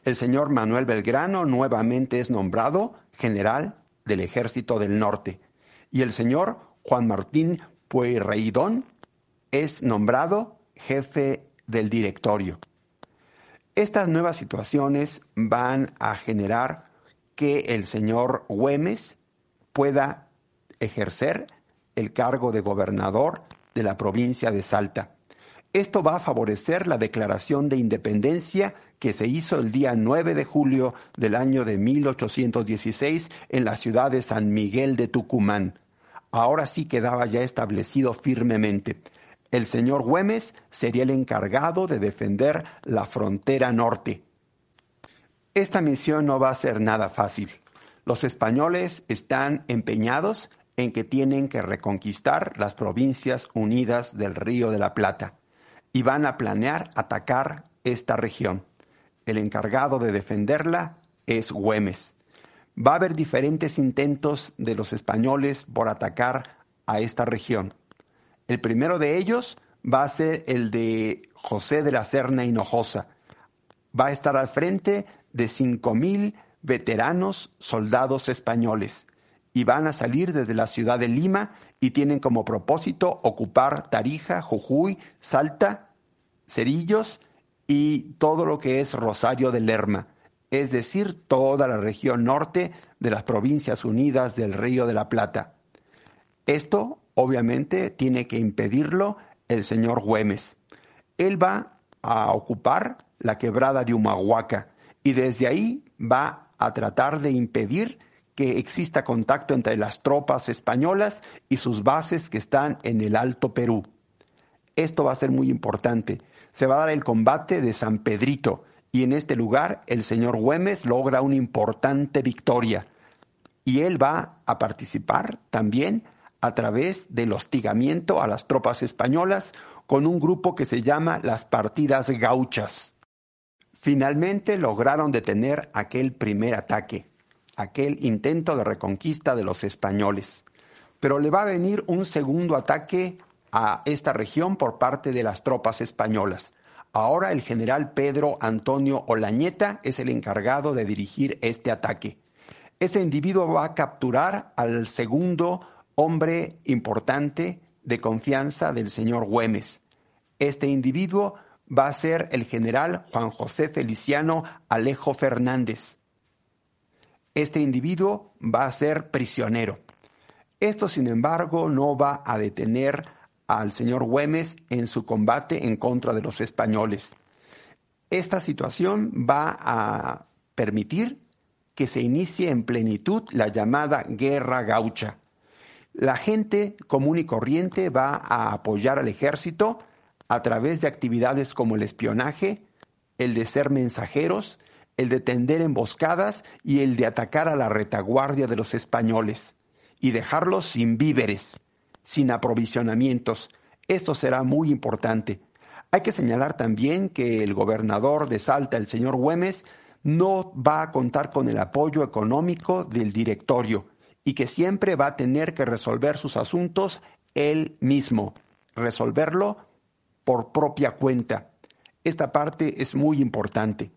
El señor Manuel Belgrano nuevamente es nombrado general del Ejército del Norte y el señor Juan Martín Pueyrredón es nombrado jefe del directorio. Estas nuevas situaciones van a generar que el señor Güemes pueda ejercer el cargo de gobernador de la provincia de Salta. Esto va a favorecer la declaración de independencia que se hizo el día 9 de julio del año de 1816 en la ciudad de San Miguel de Tucumán. Ahora sí quedaba ya establecido firmemente. El señor Güemes sería el encargado de defender la frontera norte. Esta misión no va a ser nada fácil. Los españoles están empeñados en que tienen que reconquistar las provincias unidas del Río de la Plata y van a planear atacar esta región. El encargado de defenderla es Güemes. Va a haber diferentes intentos de los españoles por atacar a esta región. El primero de ellos va a ser el de José de la Serna Hinojosa. Va a estar al frente de 5.000 veteranos soldados españoles y van a salir desde la ciudad de Lima y tienen como propósito ocupar Tarija, Jujuy, Salta, Cerillos y todo lo que es Rosario de Lerma, es decir, toda la región norte de las Provincias Unidas del Río de la Plata. Esto, obviamente, tiene que impedirlo el señor Güemes. Él va a ocupar la quebrada de Humahuaca y desde ahí va a tratar de impedir que exista contacto entre las tropas españolas y sus bases que están en el Alto Perú. Esto va a ser muy importante. Se va a dar el combate de San Pedrito y en este lugar el señor Güemes logra una importante victoria y él va a participar también a través del hostigamiento a las tropas españolas con un grupo que se llama las partidas gauchas. Finalmente lograron detener aquel primer ataque aquel intento de reconquista de los españoles. Pero le va a venir un segundo ataque a esta región por parte de las tropas españolas. Ahora el general Pedro Antonio Olañeta es el encargado de dirigir este ataque. Este individuo va a capturar al segundo hombre importante de confianza del señor Güemes. Este individuo va a ser el general Juan José Feliciano Alejo Fernández este individuo va a ser prisionero. Esto, sin embargo, no va a detener al señor Güemes en su combate en contra de los españoles. Esta situación va a permitir que se inicie en plenitud la llamada guerra gaucha. La gente común y corriente va a apoyar al ejército a través de actividades como el espionaje, el de ser mensajeros, el de tender emboscadas y el de atacar a la retaguardia de los españoles y dejarlos sin víveres, sin aprovisionamientos. Esto será muy importante. Hay que señalar también que el gobernador de Salta, el señor Güemes, no va a contar con el apoyo económico del directorio y que siempre va a tener que resolver sus asuntos él mismo, resolverlo por propia cuenta. Esta parte es muy importante.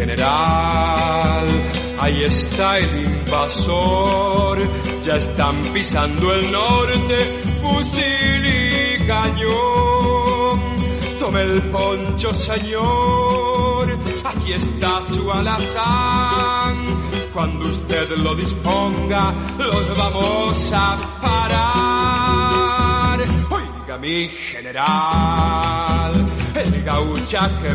General, ahí está el invasor, ya están pisando el norte, fusil y cañón. Tome el poncho señor, aquí está su alazán, cuando usted lo disponga, los vamos a parar. Oiga mi general, el gaucha que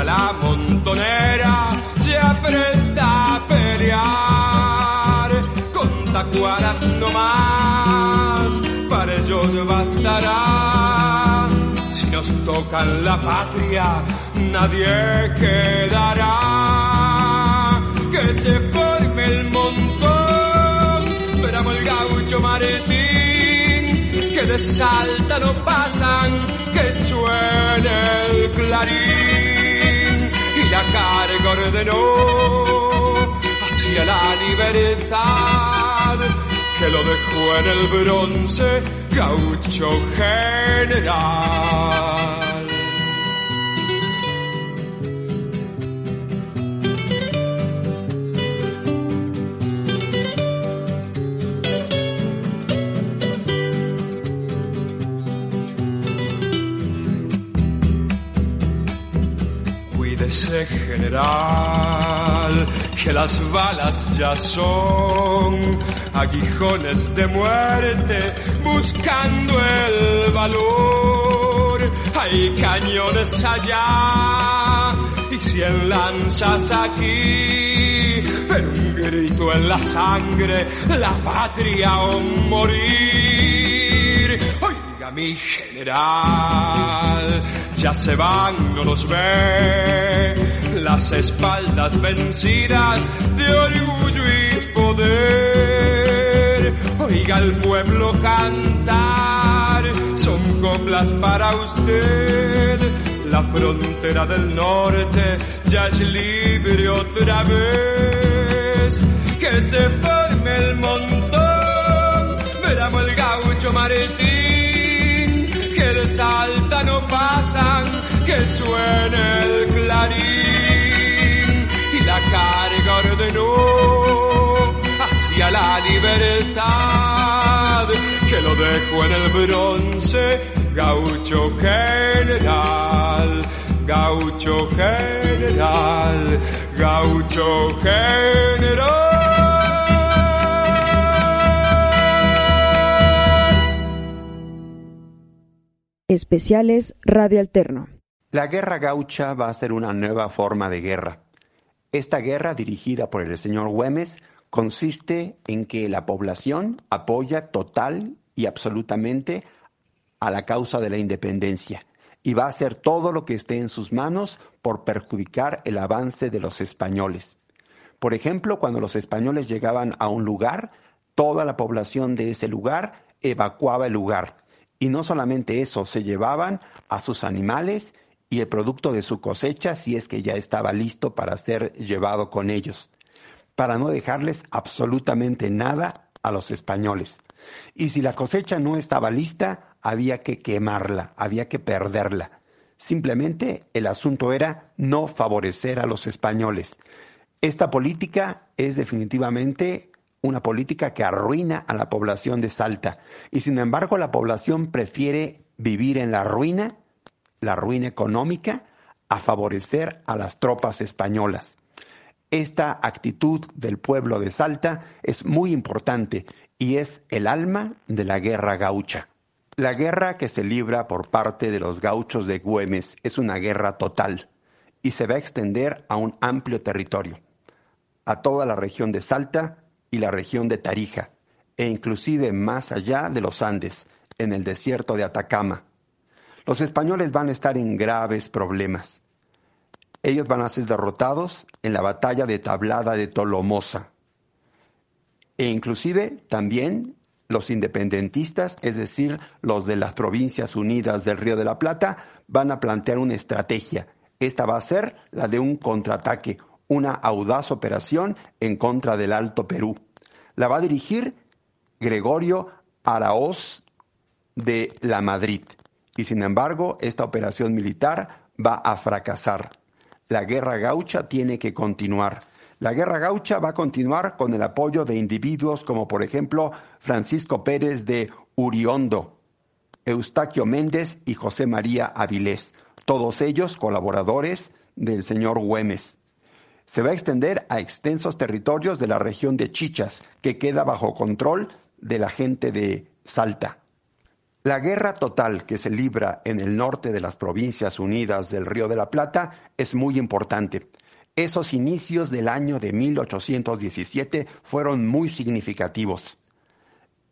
la montonera, se apresta a pelear, con tacuaras no más, para ellos bastará. Si nos tocan la patria, nadie quedará. Que se forme el montón, veramos el gaucho Martín, que de Salta no pasan, que suene el clarín. Ordenó hacia la libertad, que lo dejó en el bronce, gaucho general. General, que las balas ya son aguijones de muerte buscando el valor. Hay cañones allá y cien lanzas aquí, pero un grito en la sangre, la patria o morir. Oiga mi general, ya se van, no los ve, las espaldas vencidas de orgullo y poder. Oiga al pueblo cantar, son coplas para usted. La frontera del norte ya es libre otra vez. Que se forme el montón, veramos el gaucho Martín, que de Salta no pasan, que suene el clarín. Y la carga ordenó hacia la libertad, que lo dejo en el bronce, gaucho general, gaucho general, gaucho general. Especiales Radio Alterno. La guerra gaucha va a ser una nueva forma de guerra. Esta guerra, dirigida por el señor Güemes, consiste en que la población apoya total y absolutamente a la causa de la independencia y va a hacer todo lo que esté en sus manos por perjudicar el avance de los españoles. Por ejemplo, cuando los españoles llegaban a un lugar, toda la población de ese lugar evacuaba el lugar. Y no solamente eso, se llevaban a sus animales y el producto de su cosecha si es que ya estaba listo para ser llevado con ellos, para no dejarles absolutamente nada a los españoles. Y si la cosecha no estaba lista, había que quemarla, había que perderla. Simplemente el asunto era no favorecer a los españoles. Esta política es definitivamente una política que arruina a la población de Salta y sin embargo la población prefiere vivir en la ruina, la ruina económica, a favorecer a las tropas españolas. Esta actitud del pueblo de Salta es muy importante y es el alma de la guerra gaucha. La guerra que se libra por parte de los gauchos de Güemes es una guerra total y se va a extender a un amplio territorio, a toda la región de Salta y la región de Tarija, e inclusive más allá de los Andes, en el desierto de Atacama. Los españoles van a estar en graves problemas. Ellos van a ser derrotados en la batalla de Tablada de Tolomosa. E inclusive también los independentistas, es decir, los de las provincias unidas del Río de la Plata, van a plantear una estrategia. Esta va a ser la de un contraataque, una audaz operación en contra del Alto Perú. La va a dirigir Gregorio Araoz de la Madrid. Y sin embargo, esta operación militar va a fracasar. La guerra gaucha tiene que continuar. La guerra gaucha va a continuar con el apoyo de individuos como por ejemplo Francisco Pérez de Uriondo, Eustaquio Méndez y José María Avilés, todos ellos colaboradores del señor Güemes. Se va a extender a extensos territorios de la región de Chichas, que queda bajo control de la gente de Salta. La guerra total que se libra en el norte de las provincias unidas del Río de la Plata es muy importante. Esos inicios del año de 1817 fueron muy significativos.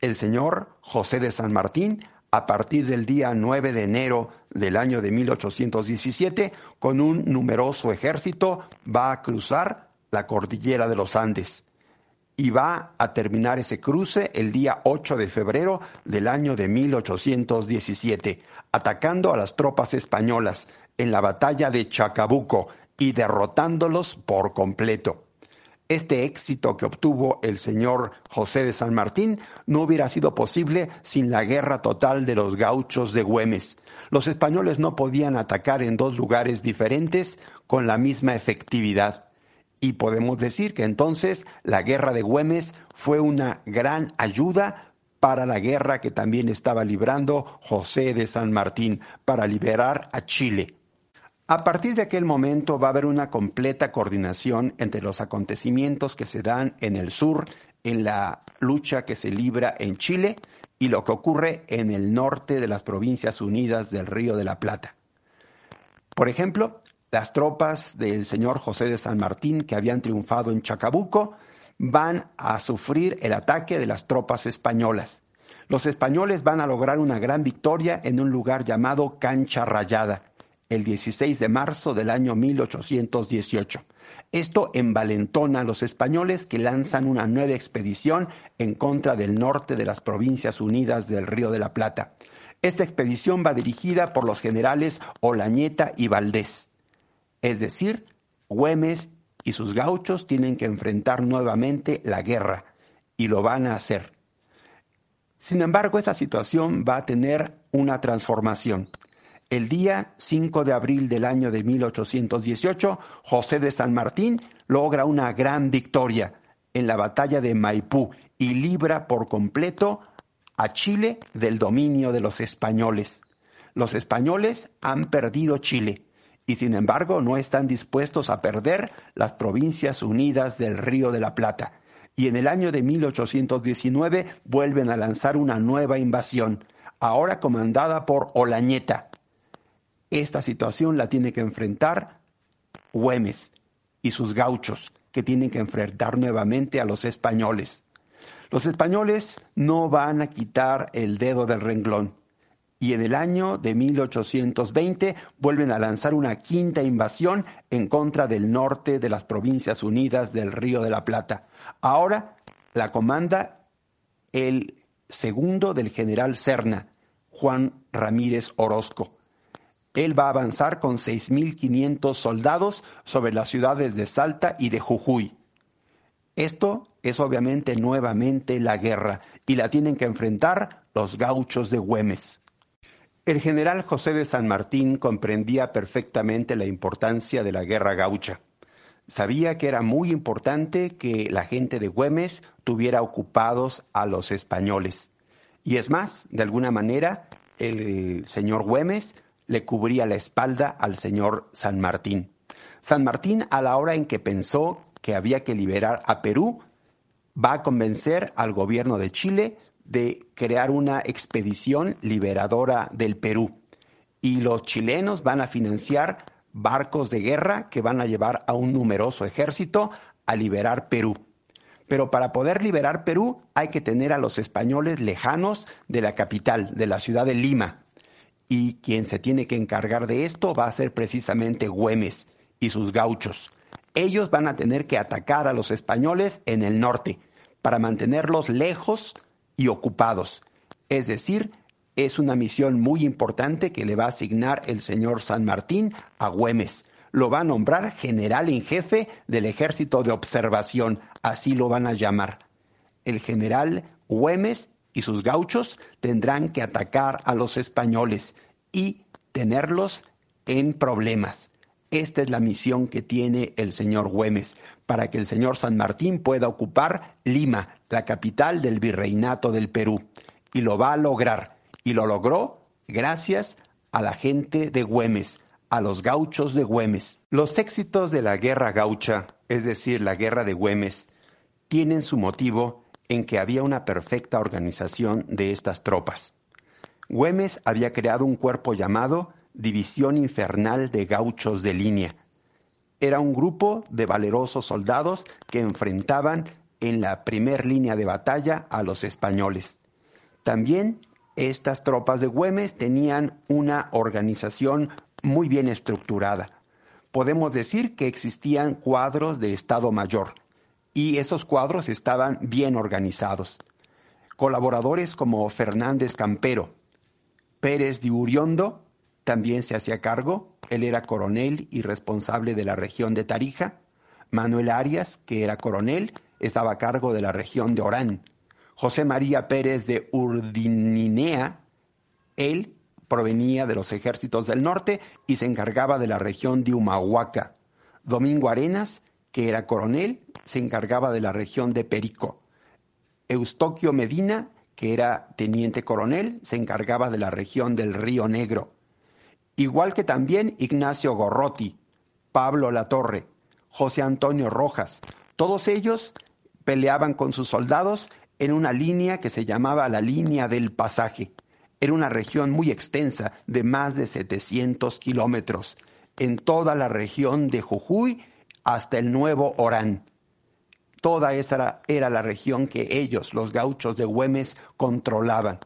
El señor José de San Martín, a partir del día 9 de enero del año de 1817, con un numeroso ejército, va a cruzar la cordillera de los Andes y va a terminar ese cruce el día 8 de febrero del año de 1817, atacando a las tropas españolas en la batalla de Chacabuco y derrotándolos por completo. Este éxito que obtuvo el señor José de San Martín no hubiera sido posible sin la guerra total de los gauchos de Güemes. Los españoles no podían atacar en dos lugares diferentes con la misma efectividad. Y podemos decir que entonces la guerra de Güemes fue una gran ayuda para la guerra que también estaba librando José de San Martín para liberar a Chile. A partir de aquel momento va a haber una completa coordinación entre los acontecimientos que se dan en el sur, en la lucha que se libra en Chile y lo que ocurre en el norte de las provincias unidas del Río de la Plata. Por ejemplo, las tropas del señor José de San Martín que habían triunfado en Chacabuco van a sufrir el ataque de las tropas españolas. Los españoles van a lograr una gran victoria en un lugar llamado Cancha Rayada el 16 de marzo del año 1818. Esto envalentona a los españoles que lanzan una nueva expedición en contra del norte de las provincias unidas del Río de la Plata. Esta expedición va dirigida por los generales Olañeta y Valdés. Es decir, Güemes y sus gauchos tienen que enfrentar nuevamente la guerra, y lo van a hacer. Sin embargo, esta situación va a tener una transformación. El día 5 de abril del año de 1818, José de San Martín logra una gran victoria en la batalla de Maipú y libra por completo a Chile del dominio de los españoles. Los españoles han perdido Chile y sin embargo no están dispuestos a perder las provincias unidas del Río de la Plata. Y en el año de 1819 vuelven a lanzar una nueva invasión, ahora comandada por Olañeta, esta situación la tiene que enfrentar Güemes y sus gauchos, que tienen que enfrentar nuevamente a los españoles. Los españoles no van a quitar el dedo del renglón y en el año de 1820 vuelven a lanzar una quinta invasión en contra del norte de las provincias unidas del Río de la Plata. Ahora la comanda el segundo del general Serna, Juan Ramírez Orozco. Él va a avanzar con 6.500 soldados sobre las ciudades de Salta y de Jujuy. Esto es obviamente nuevamente la guerra y la tienen que enfrentar los gauchos de Güemes. El general José de San Martín comprendía perfectamente la importancia de la guerra gaucha. Sabía que era muy importante que la gente de Güemes tuviera ocupados a los españoles. Y es más, de alguna manera, el señor Güemes le cubría la espalda al señor San Martín. San Martín, a la hora en que pensó que había que liberar a Perú, va a convencer al gobierno de Chile de crear una expedición liberadora del Perú. Y los chilenos van a financiar barcos de guerra que van a llevar a un numeroso ejército a liberar Perú. Pero para poder liberar Perú hay que tener a los españoles lejanos de la capital, de la ciudad de Lima y quien se tiene que encargar de esto va a ser precisamente Güemes y sus gauchos. Ellos van a tener que atacar a los españoles en el norte para mantenerlos lejos y ocupados. Es decir, es una misión muy importante que le va a asignar el señor San Martín a Güemes. Lo va a nombrar general en jefe del ejército de observación, así lo van a llamar. El general Güemes y sus gauchos tendrán que atacar a los españoles y tenerlos en problemas. Esta es la misión que tiene el señor Güemes, para que el señor San Martín pueda ocupar Lima, la capital del virreinato del Perú. Y lo va a lograr. Y lo logró gracias a la gente de Güemes, a los gauchos de Güemes. Los éxitos de la guerra gaucha, es decir, la guerra de Güemes, tienen su motivo en que había una perfecta organización de estas tropas. Güemes había creado un cuerpo llamado División Infernal de Gauchos de Línea. Era un grupo de valerosos soldados que enfrentaban en la primer línea de batalla a los españoles. También estas tropas de Güemes tenían una organización muy bien estructurada. Podemos decir que existían cuadros de Estado Mayor y esos cuadros estaban bien organizados. Colaboradores como Fernández Campero, Pérez de Uriondo también se hacía cargo, él era coronel y responsable de la región de Tarija. Manuel Arias, que era coronel, estaba a cargo de la región de Orán. José María Pérez de Urdininea, él provenía de los ejércitos del norte y se encargaba de la región de Humahuaca. Domingo Arenas, que era coronel, se encargaba de la región de Perico. Eustoquio Medina, que era teniente coronel, se encargaba de la región del Río Negro. Igual que también Ignacio Gorrotti, Pablo Latorre, José Antonio Rojas, todos ellos peleaban con sus soldados en una línea que se llamaba la línea del pasaje. Era una región muy extensa, de más de 700 kilómetros, en toda la región de Jujuy hasta el Nuevo Orán. Toda esa era, la región que ellos, los gauchos de Güemes, controlaban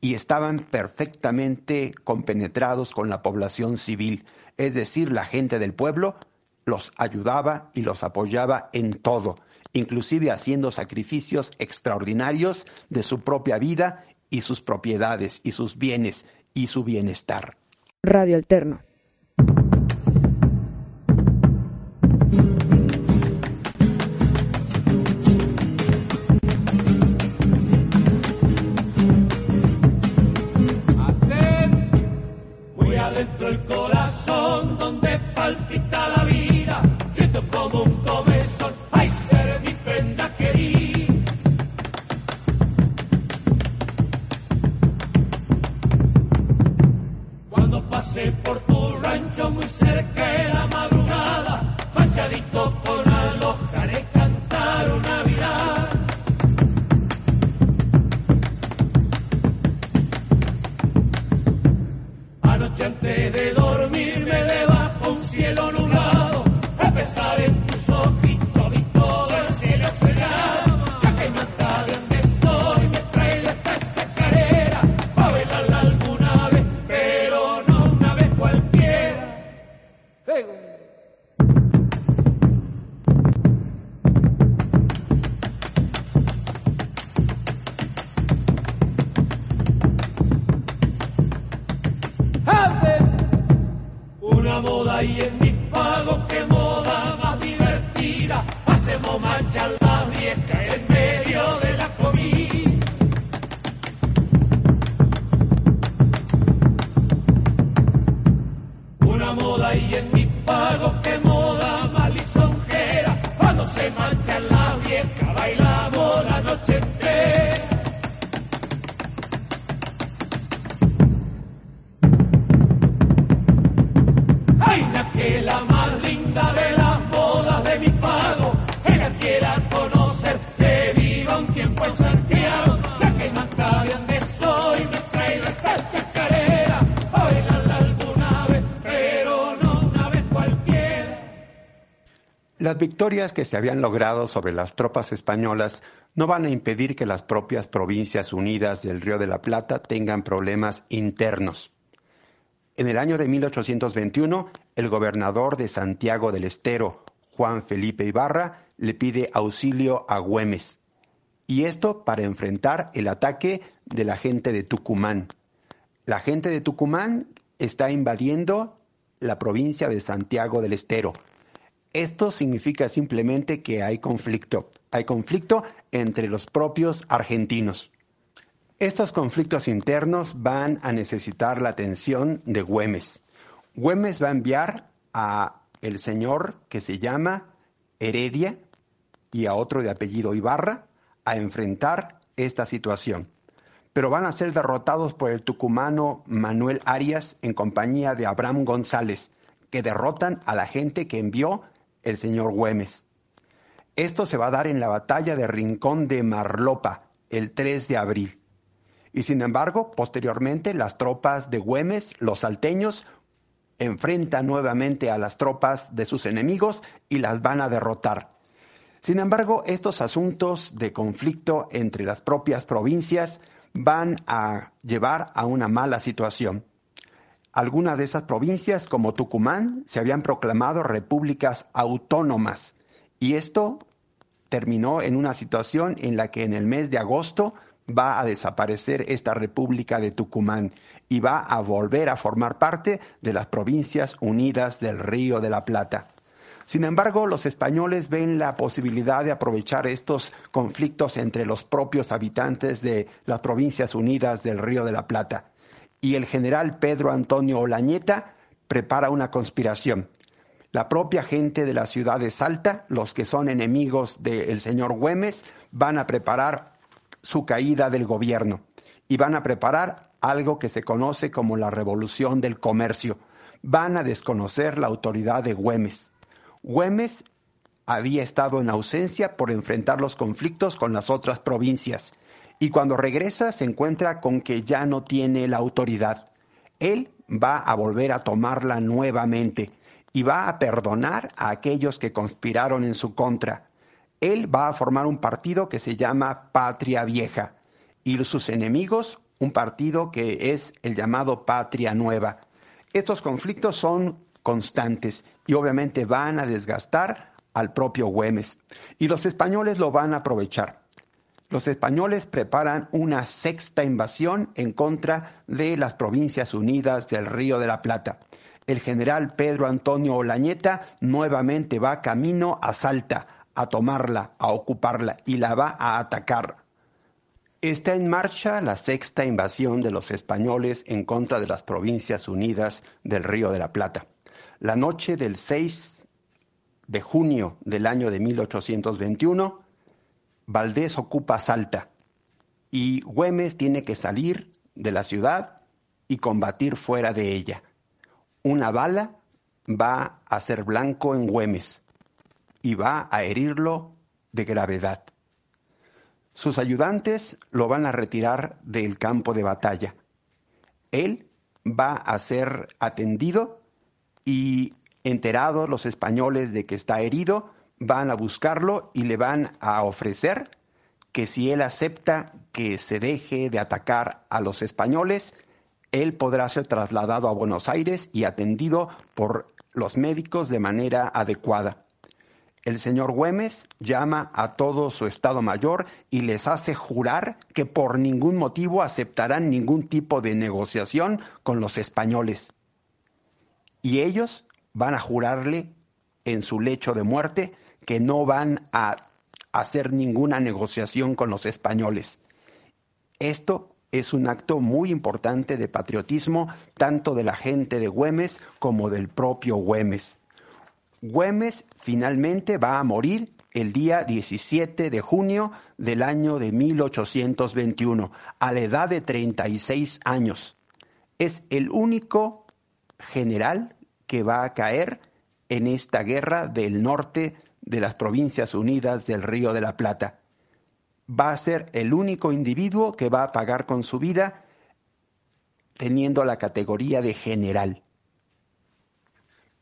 y estaban perfectamente compenetrados con la población civil, es decir, la gente del pueblo los ayudaba y los apoyaba en todo, inclusive haciendo sacrificios extraordinarios de su propia vida y sus propiedades y sus bienes y su bienestar. Radio Alterno. Las victorias que se habían logrado sobre las tropas españolas no van a impedir que las propias provincias unidas del Río de la Plata tengan problemas internos. En el año de 1821, el gobernador de Santiago del Estero, Juan Felipe Ibarra, le pide auxilio a Güemes. Y esto para enfrentar el ataque de la gente de Tucumán. La gente de Tucumán está invadiendo la provincia de Santiago del Estero esto significa simplemente que hay conflicto. Hay conflicto entre los propios argentinos. Estos conflictos internos van a necesitar la atención de Güemes. Güemes va a enviar a el señor que se llama Heredia y a otro de apellido Ibarra a enfrentar esta situación. Pero van a ser derrotados por el tucumano Manuel Arias en compañía de Abraham González, que derrotan a la gente que envió el señor Güemes. Esto se va a dar en la batalla de Rincón de Marlopa, el 3 de abril. Y sin embargo, posteriormente, las tropas de Güemes, los salteños, enfrentan nuevamente a las tropas de sus enemigos y las van a derrotar. Sin embargo, estos asuntos de conflicto entre las propias provincias van a llevar a una mala situación. Algunas de esas provincias, como Tucumán, se habían proclamado repúblicas autónomas y esto terminó en una situación en la que en el mes de agosto va a desaparecer esta República de Tucumán y va a volver a formar parte de las Provincias Unidas del Río de la Plata. Sin embargo, los españoles ven la posibilidad de aprovechar estos conflictos entre los propios habitantes de las Provincias Unidas del Río de la Plata. Y el general Pedro Antonio Olañeta prepara una conspiración. La propia gente de la ciudad de Salta, los que son enemigos del señor Güemes, van a preparar su caída del gobierno y van a preparar algo que se conoce como la revolución del comercio. Van a desconocer la autoridad de Güemes. Güemes había estado en ausencia por enfrentar los conflictos con las otras provincias y cuando regresa se encuentra con que ya no tiene la autoridad. Él va a volver a tomarla nuevamente y va a perdonar a aquellos que conspiraron en su contra. Él va a formar un partido que se llama Patria Vieja y sus enemigos un partido que es el llamado Patria Nueva. Estos conflictos son constantes y obviamente van a desgastar al propio Güemes. Y los españoles lo van a aprovechar. Los españoles preparan una sexta invasión en contra de las provincias unidas del Río de la Plata. El general Pedro Antonio Olañeta nuevamente va camino a Salta, a tomarla, a ocuparla y la va a atacar. Está en marcha la sexta invasión de los españoles en contra de las provincias unidas del Río de la Plata. La noche del 6 de junio del año de 1821, Valdés ocupa Salta y Güemes tiene que salir de la ciudad y combatir fuera de ella. Una bala va a ser blanco en Güemes y va a herirlo de gravedad. Sus ayudantes lo van a retirar del campo de batalla. Él va a ser atendido y enterados los españoles de que está herido, van a buscarlo y le van a ofrecer que si él acepta que se deje de atacar a los españoles, él podrá ser trasladado a Buenos Aires y atendido por los médicos de manera adecuada. El señor Güemes llama a todo su Estado Mayor y les hace jurar que por ningún motivo aceptarán ningún tipo de negociación con los españoles y ellos van a jurarle en su lecho de muerte que no van a hacer ninguna negociación con los españoles. Esto es un acto muy importante de patriotismo tanto de la gente de Güemes como del propio Güemes. Güemes finalmente va a morir el día 17 de junio del año de 1821, a la edad de 36 años. Es el único general que va a caer en esta guerra del norte de las Provincias Unidas del Río de la Plata. Va a ser el único individuo que va a pagar con su vida teniendo la categoría de general.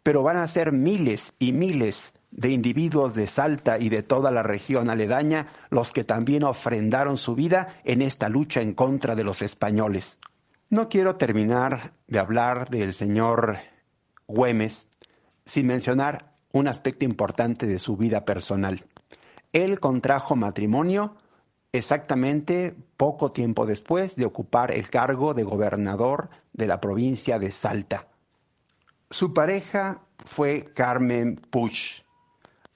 Pero van a ser miles y miles de individuos de Salta y de toda la región aledaña los que también ofrendaron su vida en esta lucha en contra de los españoles. No quiero terminar de hablar del señor Güemes sin mencionar un aspecto importante de su vida personal. Él contrajo matrimonio exactamente poco tiempo después de ocupar el cargo de gobernador de la provincia de Salta. Su pareja fue Carmen Puch.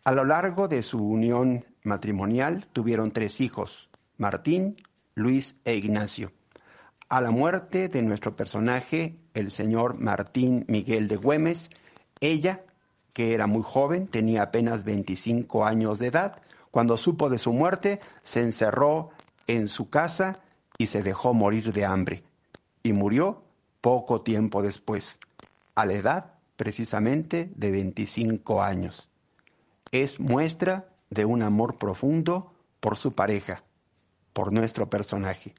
A lo largo de su unión matrimonial tuvieron tres hijos, Martín, Luis e Ignacio. A la muerte de nuestro personaje, el señor Martín Miguel de Güemes, ella, que era muy joven, tenía apenas 25 años de edad, cuando supo de su muerte, se encerró en su casa y se dejó morir de hambre. Y murió poco tiempo después, a la edad precisamente de 25 años. Es muestra de un amor profundo por su pareja, por nuestro personaje.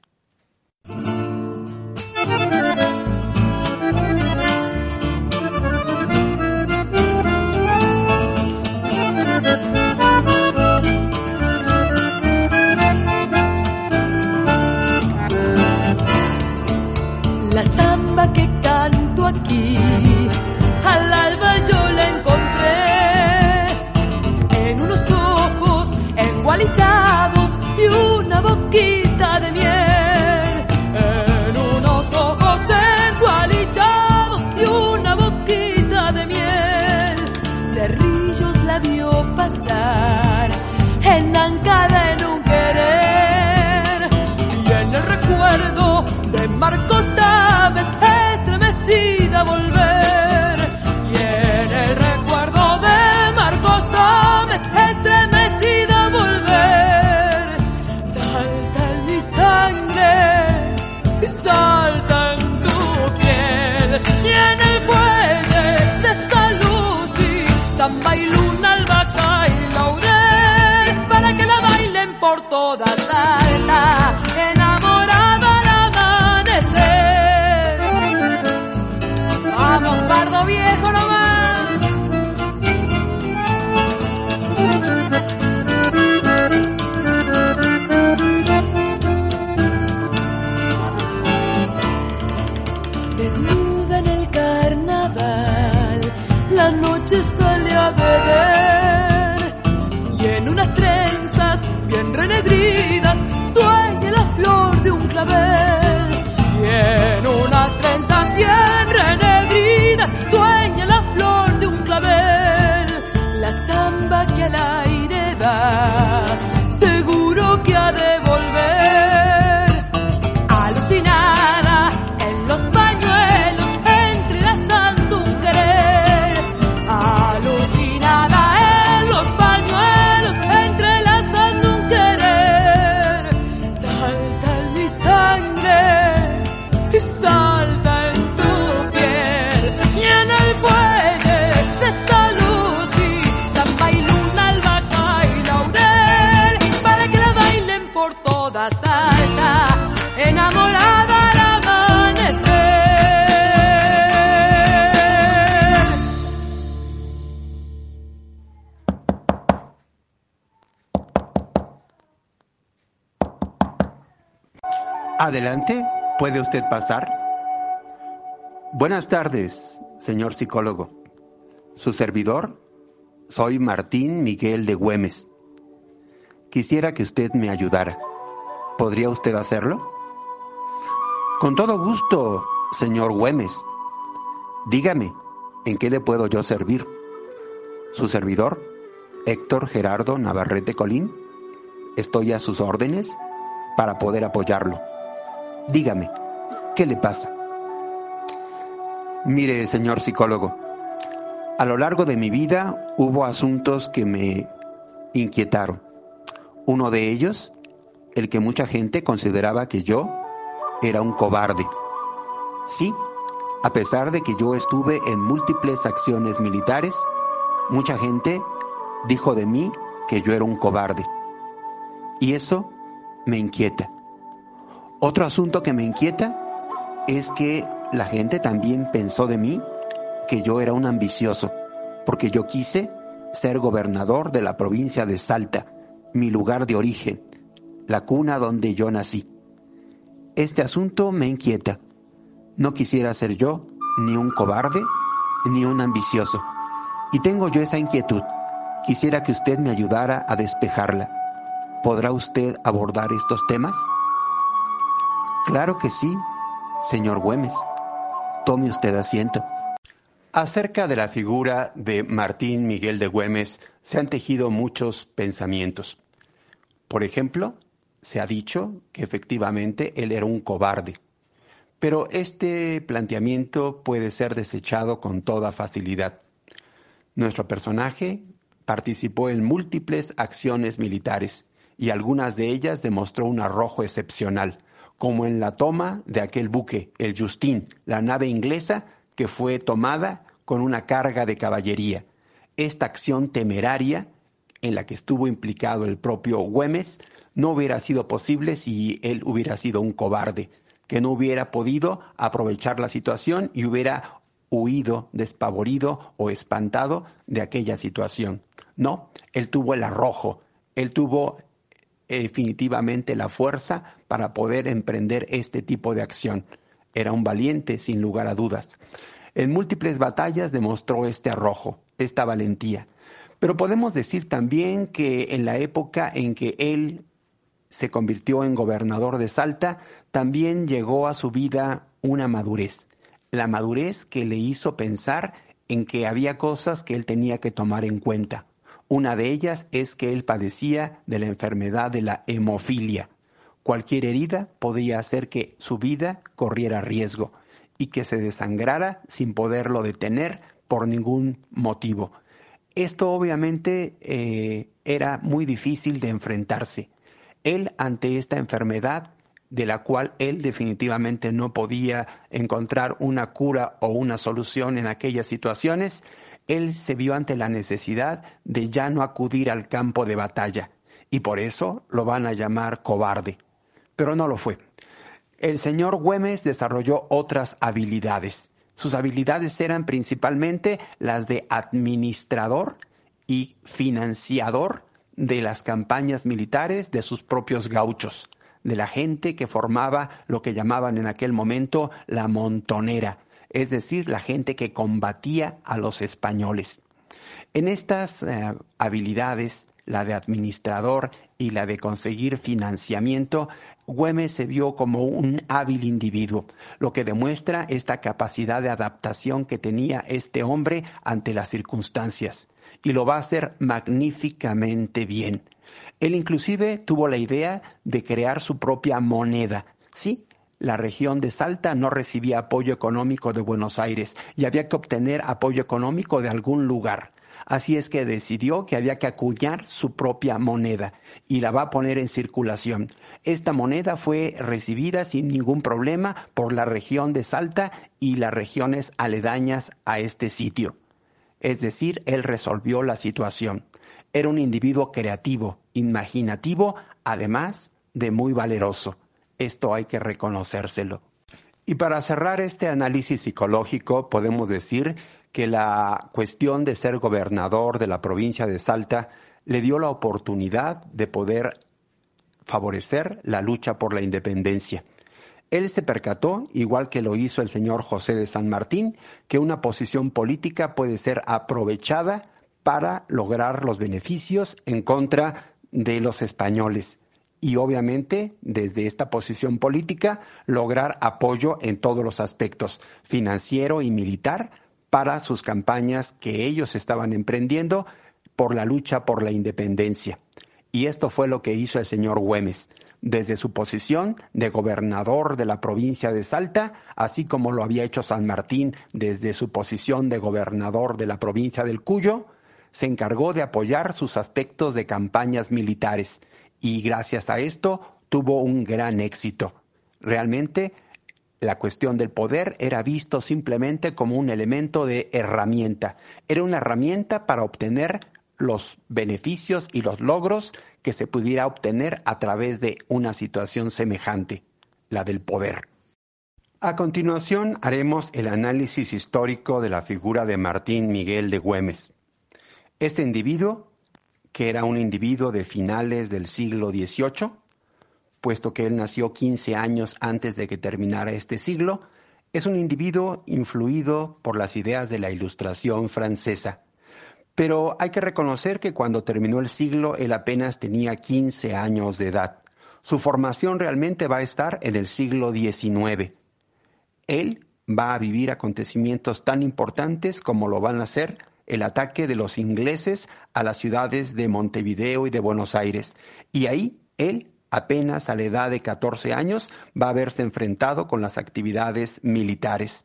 Marcos Taves, estremecida volver. Desnuda en Adelante, ¿puede usted pasar? Buenas tardes, señor psicólogo. Su servidor, soy Martín Miguel de Güemes. Quisiera que usted me ayudara. ¿Podría usted hacerlo? Con todo gusto, señor Güemes. Dígame, ¿en qué le puedo yo servir? Su servidor, Héctor Gerardo Navarrete Colín. Estoy a sus órdenes para poder apoyarlo. Dígame, ¿qué le pasa? Mire, señor psicólogo, a lo largo de mi vida hubo asuntos que me inquietaron. Uno de ellos, el que mucha gente consideraba que yo era un cobarde. Sí, a pesar de que yo estuve en múltiples acciones militares, mucha gente dijo de mí que yo era un cobarde. Y eso me inquieta. Otro asunto que me inquieta es que la gente también pensó de mí que yo era un ambicioso, porque yo quise ser gobernador de la provincia de Salta, mi lugar de origen, la cuna donde yo nací. Este asunto me inquieta. No quisiera ser yo ni un cobarde ni un ambicioso. Y tengo yo esa inquietud. Quisiera que usted me ayudara a despejarla. ¿Podrá usted abordar estos temas? Claro que sí, señor Güemes. Tome usted asiento. Acerca de la figura de Martín Miguel de Güemes se han tejido muchos pensamientos. Por ejemplo, se ha dicho que efectivamente él era un cobarde. Pero este planteamiento puede ser desechado con toda facilidad. Nuestro personaje participó en múltiples acciones militares y algunas de ellas demostró un arrojo excepcional, como en la toma de aquel buque, el Justin, la nave inglesa que fue tomada con una carga de caballería. Esta acción temeraria en la que estuvo implicado el propio Güemes no hubiera sido posible si él hubiera sido un cobarde, que no hubiera podido aprovechar la situación y hubiera huido, despavorido o espantado de aquella situación. No, él tuvo el arrojo, él tuvo eh, definitivamente la fuerza para poder emprender este tipo de acción. Era un valiente, sin lugar a dudas. En múltiples batallas demostró este arrojo, esta valentía. Pero podemos decir también que en la época en que él se convirtió en gobernador de Salta, también llegó a su vida una madurez. La madurez que le hizo pensar en que había cosas que él tenía que tomar en cuenta. Una de ellas es que él padecía de la enfermedad de la hemofilia. Cualquier herida podía hacer que su vida corriera riesgo y que se desangrara sin poderlo detener por ningún motivo. Esto obviamente eh, era muy difícil de enfrentarse. Él ante esta enfermedad de la cual él definitivamente no podía encontrar una cura o una solución en aquellas situaciones, él se vio ante la necesidad de ya no acudir al campo de batalla, y por eso lo van a llamar cobarde. Pero no lo fue. El señor Güemes desarrolló otras habilidades. Sus habilidades eran principalmente las de administrador y financiador de las campañas militares de sus propios gauchos, de la gente que formaba lo que llamaban en aquel momento la montonera, es decir, la gente que combatía a los españoles. En estas eh, habilidades, la de administrador y la de conseguir financiamiento, Güemes se vio como un hábil individuo, lo que demuestra esta capacidad de adaptación que tenía este hombre ante las circunstancias, y lo va a hacer magníficamente bien. Él inclusive tuvo la idea de crear su propia moneda. Sí, la región de Salta no recibía apoyo económico de Buenos Aires y había que obtener apoyo económico de algún lugar. Así es que decidió que había que acuñar su propia moneda y la va a poner en circulación. Esta moneda fue recibida sin ningún problema por la región de Salta y las regiones aledañas a este sitio. Es decir, él resolvió la situación. Era un individuo creativo, imaginativo, además de muy valeroso. Esto hay que reconocérselo. Y para cerrar este análisis psicológico, podemos decir que la cuestión de ser gobernador de la provincia de Salta le dio la oportunidad de poder favorecer la lucha por la independencia. Él se percató, igual que lo hizo el señor José de San Martín, que una posición política puede ser aprovechada para lograr los beneficios en contra de los españoles y obviamente desde esta posición política lograr apoyo en todos los aspectos financiero y militar para sus campañas que ellos estaban emprendiendo por la lucha por la independencia. Y esto fue lo que hizo el señor Güemes, desde su posición de gobernador de la provincia de Salta, así como lo había hecho San Martín desde su posición de gobernador de la provincia del Cuyo, se encargó de apoyar sus aspectos de campañas militares y gracias a esto tuvo un gran éxito. Realmente la cuestión del poder era visto simplemente como un elemento de herramienta. Era una herramienta para obtener los beneficios y los logros que se pudiera obtener a través de una situación semejante, la del poder. A continuación haremos el análisis histórico de la figura de Martín Miguel de Güemes. Este individuo, que era un individuo de finales del siglo XVIII, puesto que él nació 15 años antes de que terminara este siglo, es un individuo influido por las ideas de la Ilustración francesa. Pero hay que reconocer que cuando terminó el siglo él apenas tenía 15 años de edad. Su formación realmente va a estar en el siglo XIX. Él va a vivir acontecimientos tan importantes como lo van a ser el ataque de los ingleses a las ciudades de Montevideo y de Buenos Aires. Y ahí él apenas a la edad de 14 años, va a haberse enfrentado con las actividades militares.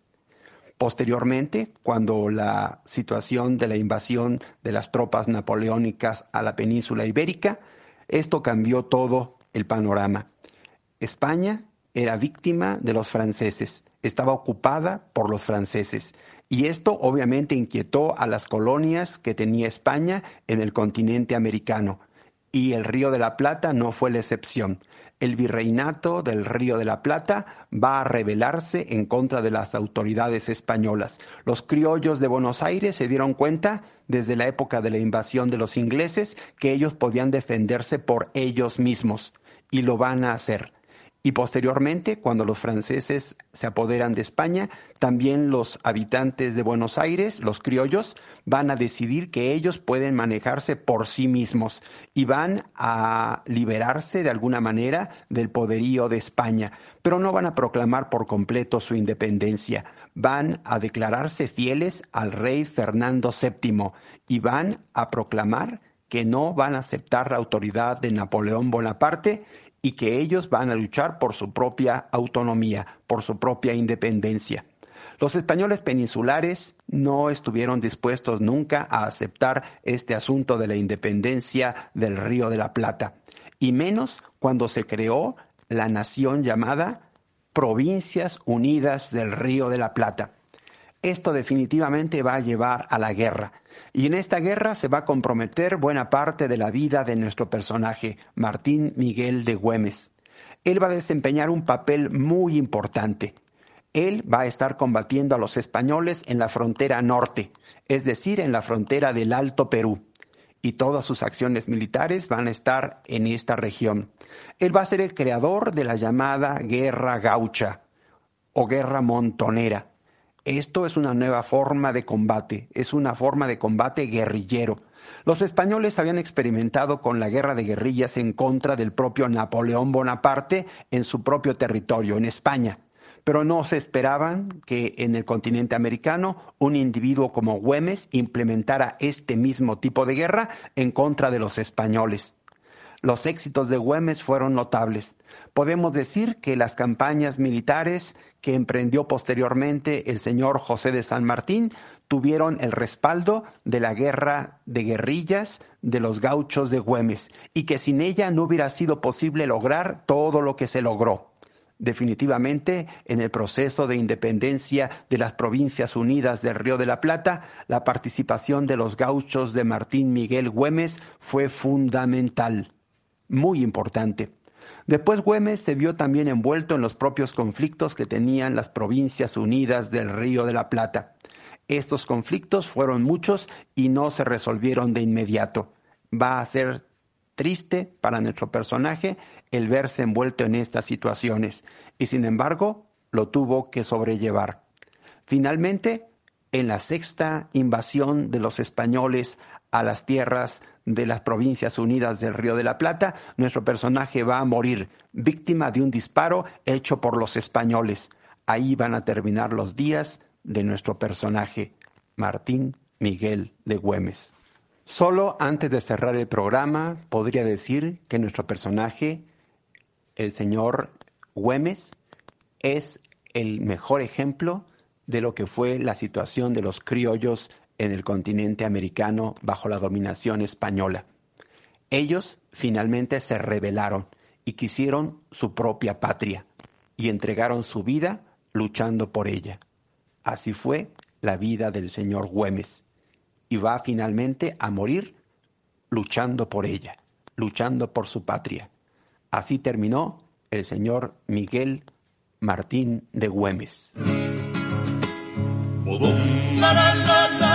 Posteriormente, cuando la situación de la invasión de las tropas napoleónicas a la península ibérica, esto cambió todo el panorama. España era víctima de los franceses, estaba ocupada por los franceses y esto obviamente inquietó a las colonias que tenía España en el continente americano y el Río de la Plata no fue la excepción. El virreinato del Río de la Plata va a rebelarse en contra de las autoridades españolas. Los criollos de Buenos Aires se dieron cuenta desde la época de la invasión de los ingleses que ellos podían defenderse por ellos mismos y lo van a hacer. Y posteriormente, cuando los franceses se apoderan de España, también los habitantes de Buenos Aires, los criollos, van a decidir que ellos pueden manejarse por sí mismos y van a liberarse de alguna manera del poderío de España, pero no van a proclamar por completo su independencia, van a declararse fieles al rey Fernando VII y van a proclamar que no van a aceptar la autoridad de Napoleón Bonaparte y que ellos van a luchar por su propia autonomía, por su propia independencia. Los españoles peninsulares no estuvieron dispuestos nunca a aceptar este asunto de la independencia del Río de la Plata, y menos cuando se creó la nación llamada Provincias Unidas del Río de la Plata. Esto definitivamente va a llevar a la guerra. Y en esta guerra se va a comprometer buena parte de la vida de nuestro personaje, Martín Miguel de Güemes. Él va a desempeñar un papel muy importante. Él va a estar combatiendo a los españoles en la frontera norte, es decir, en la frontera del Alto Perú. Y todas sus acciones militares van a estar en esta región. Él va a ser el creador de la llamada Guerra Gaucha o Guerra Montonera esto es una nueva forma de combate, es una forma de combate guerrillero. Los españoles habían experimentado con la guerra de guerrillas en contra del propio Napoleón Bonaparte en su propio territorio, en España, pero no se esperaban que en el continente americano un individuo como Güemes implementara este mismo tipo de guerra en contra de los españoles. Los éxitos de Güemes fueron notables. Podemos decir que las campañas militares que emprendió posteriormente el señor José de San Martín tuvieron el respaldo de la guerra de guerrillas de los gauchos de Güemes y que sin ella no hubiera sido posible lograr todo lo que se logró. Definitivamente, en el proceso de independencia de las Provincias Unidas del Río de la Plata, la participación de los gauchos de Martín Miguel Güemes fue fundamental, muy importante. Después Güemes se vio también envuelto en los propios conflictos que tenían las provincias unidas del Río de la Plata. Estos conflictos fueron muchos y no se resolvieron de inmediato. Va a ser triste para nuestro personaje el verse envuelto en estas situaciones y sin embargo lo tuvo que sobrellevar. Finalmente, en la sexta invasión de los españoles a las tierras de las Provincias Unidas del Río de la Plata, nuestro personaje va a morir víctima de un disparo hecho por los españoles. Ahí van a terminar los días de nuestro personaje, Martín Miguel de Güemes. Solo antes de cerrar el programa, podría decir que nuestro personaje, el señor Güemes, es el mejor ejemplo de lo que fue la situación de los criollos en el continente americano bajo la dominación española. Ellos finalmente se rebelaron y quisieron su propia patria y entregaron su vida luchando por ella. Así fue la vida del señor Güemes y va finalmente a morir luchando por ella, luchando por su patria. Así terminó el señor Miguel Martín de Güemes.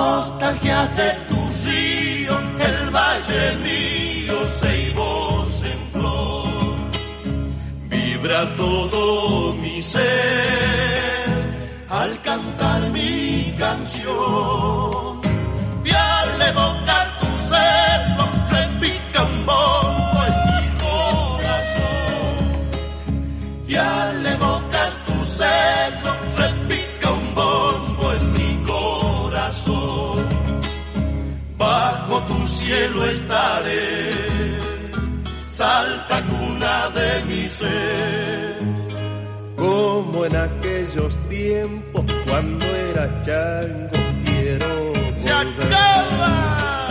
Nostalgia de tu río, el valle mío voz en flor. Vibra todo mi ser al cantar mi canción. Cielo estaré, salta cuna de mi ser. Como en aquellos tiempos cuando era chango, quiero se volver. acaba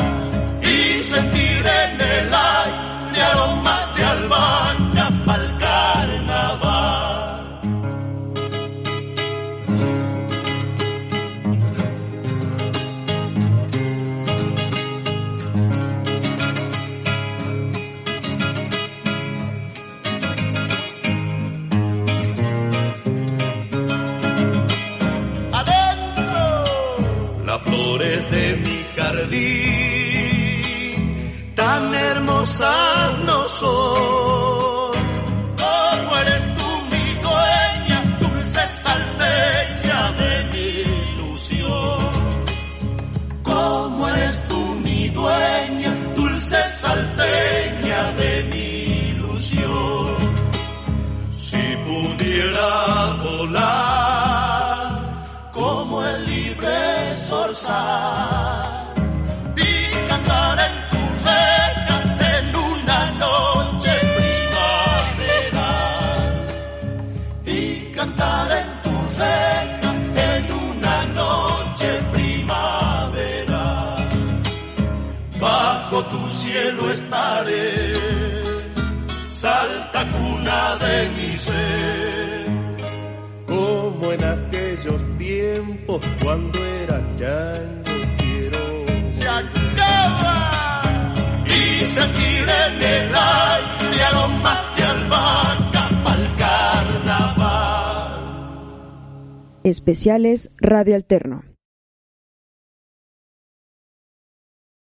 y sentir en el aire aromas de albahaca tan hermosas no son como eres tú mi dueña dulce salteña de mi ilusión. Como eres tú mi dueña dulce salteña de mi ilusión. Si pudiera volar como el libre zorzal cuando era chango, quiero se acaba y sentir en el aire a lo más de albahaca pa'l carnaval. Especiales Radio Alterno.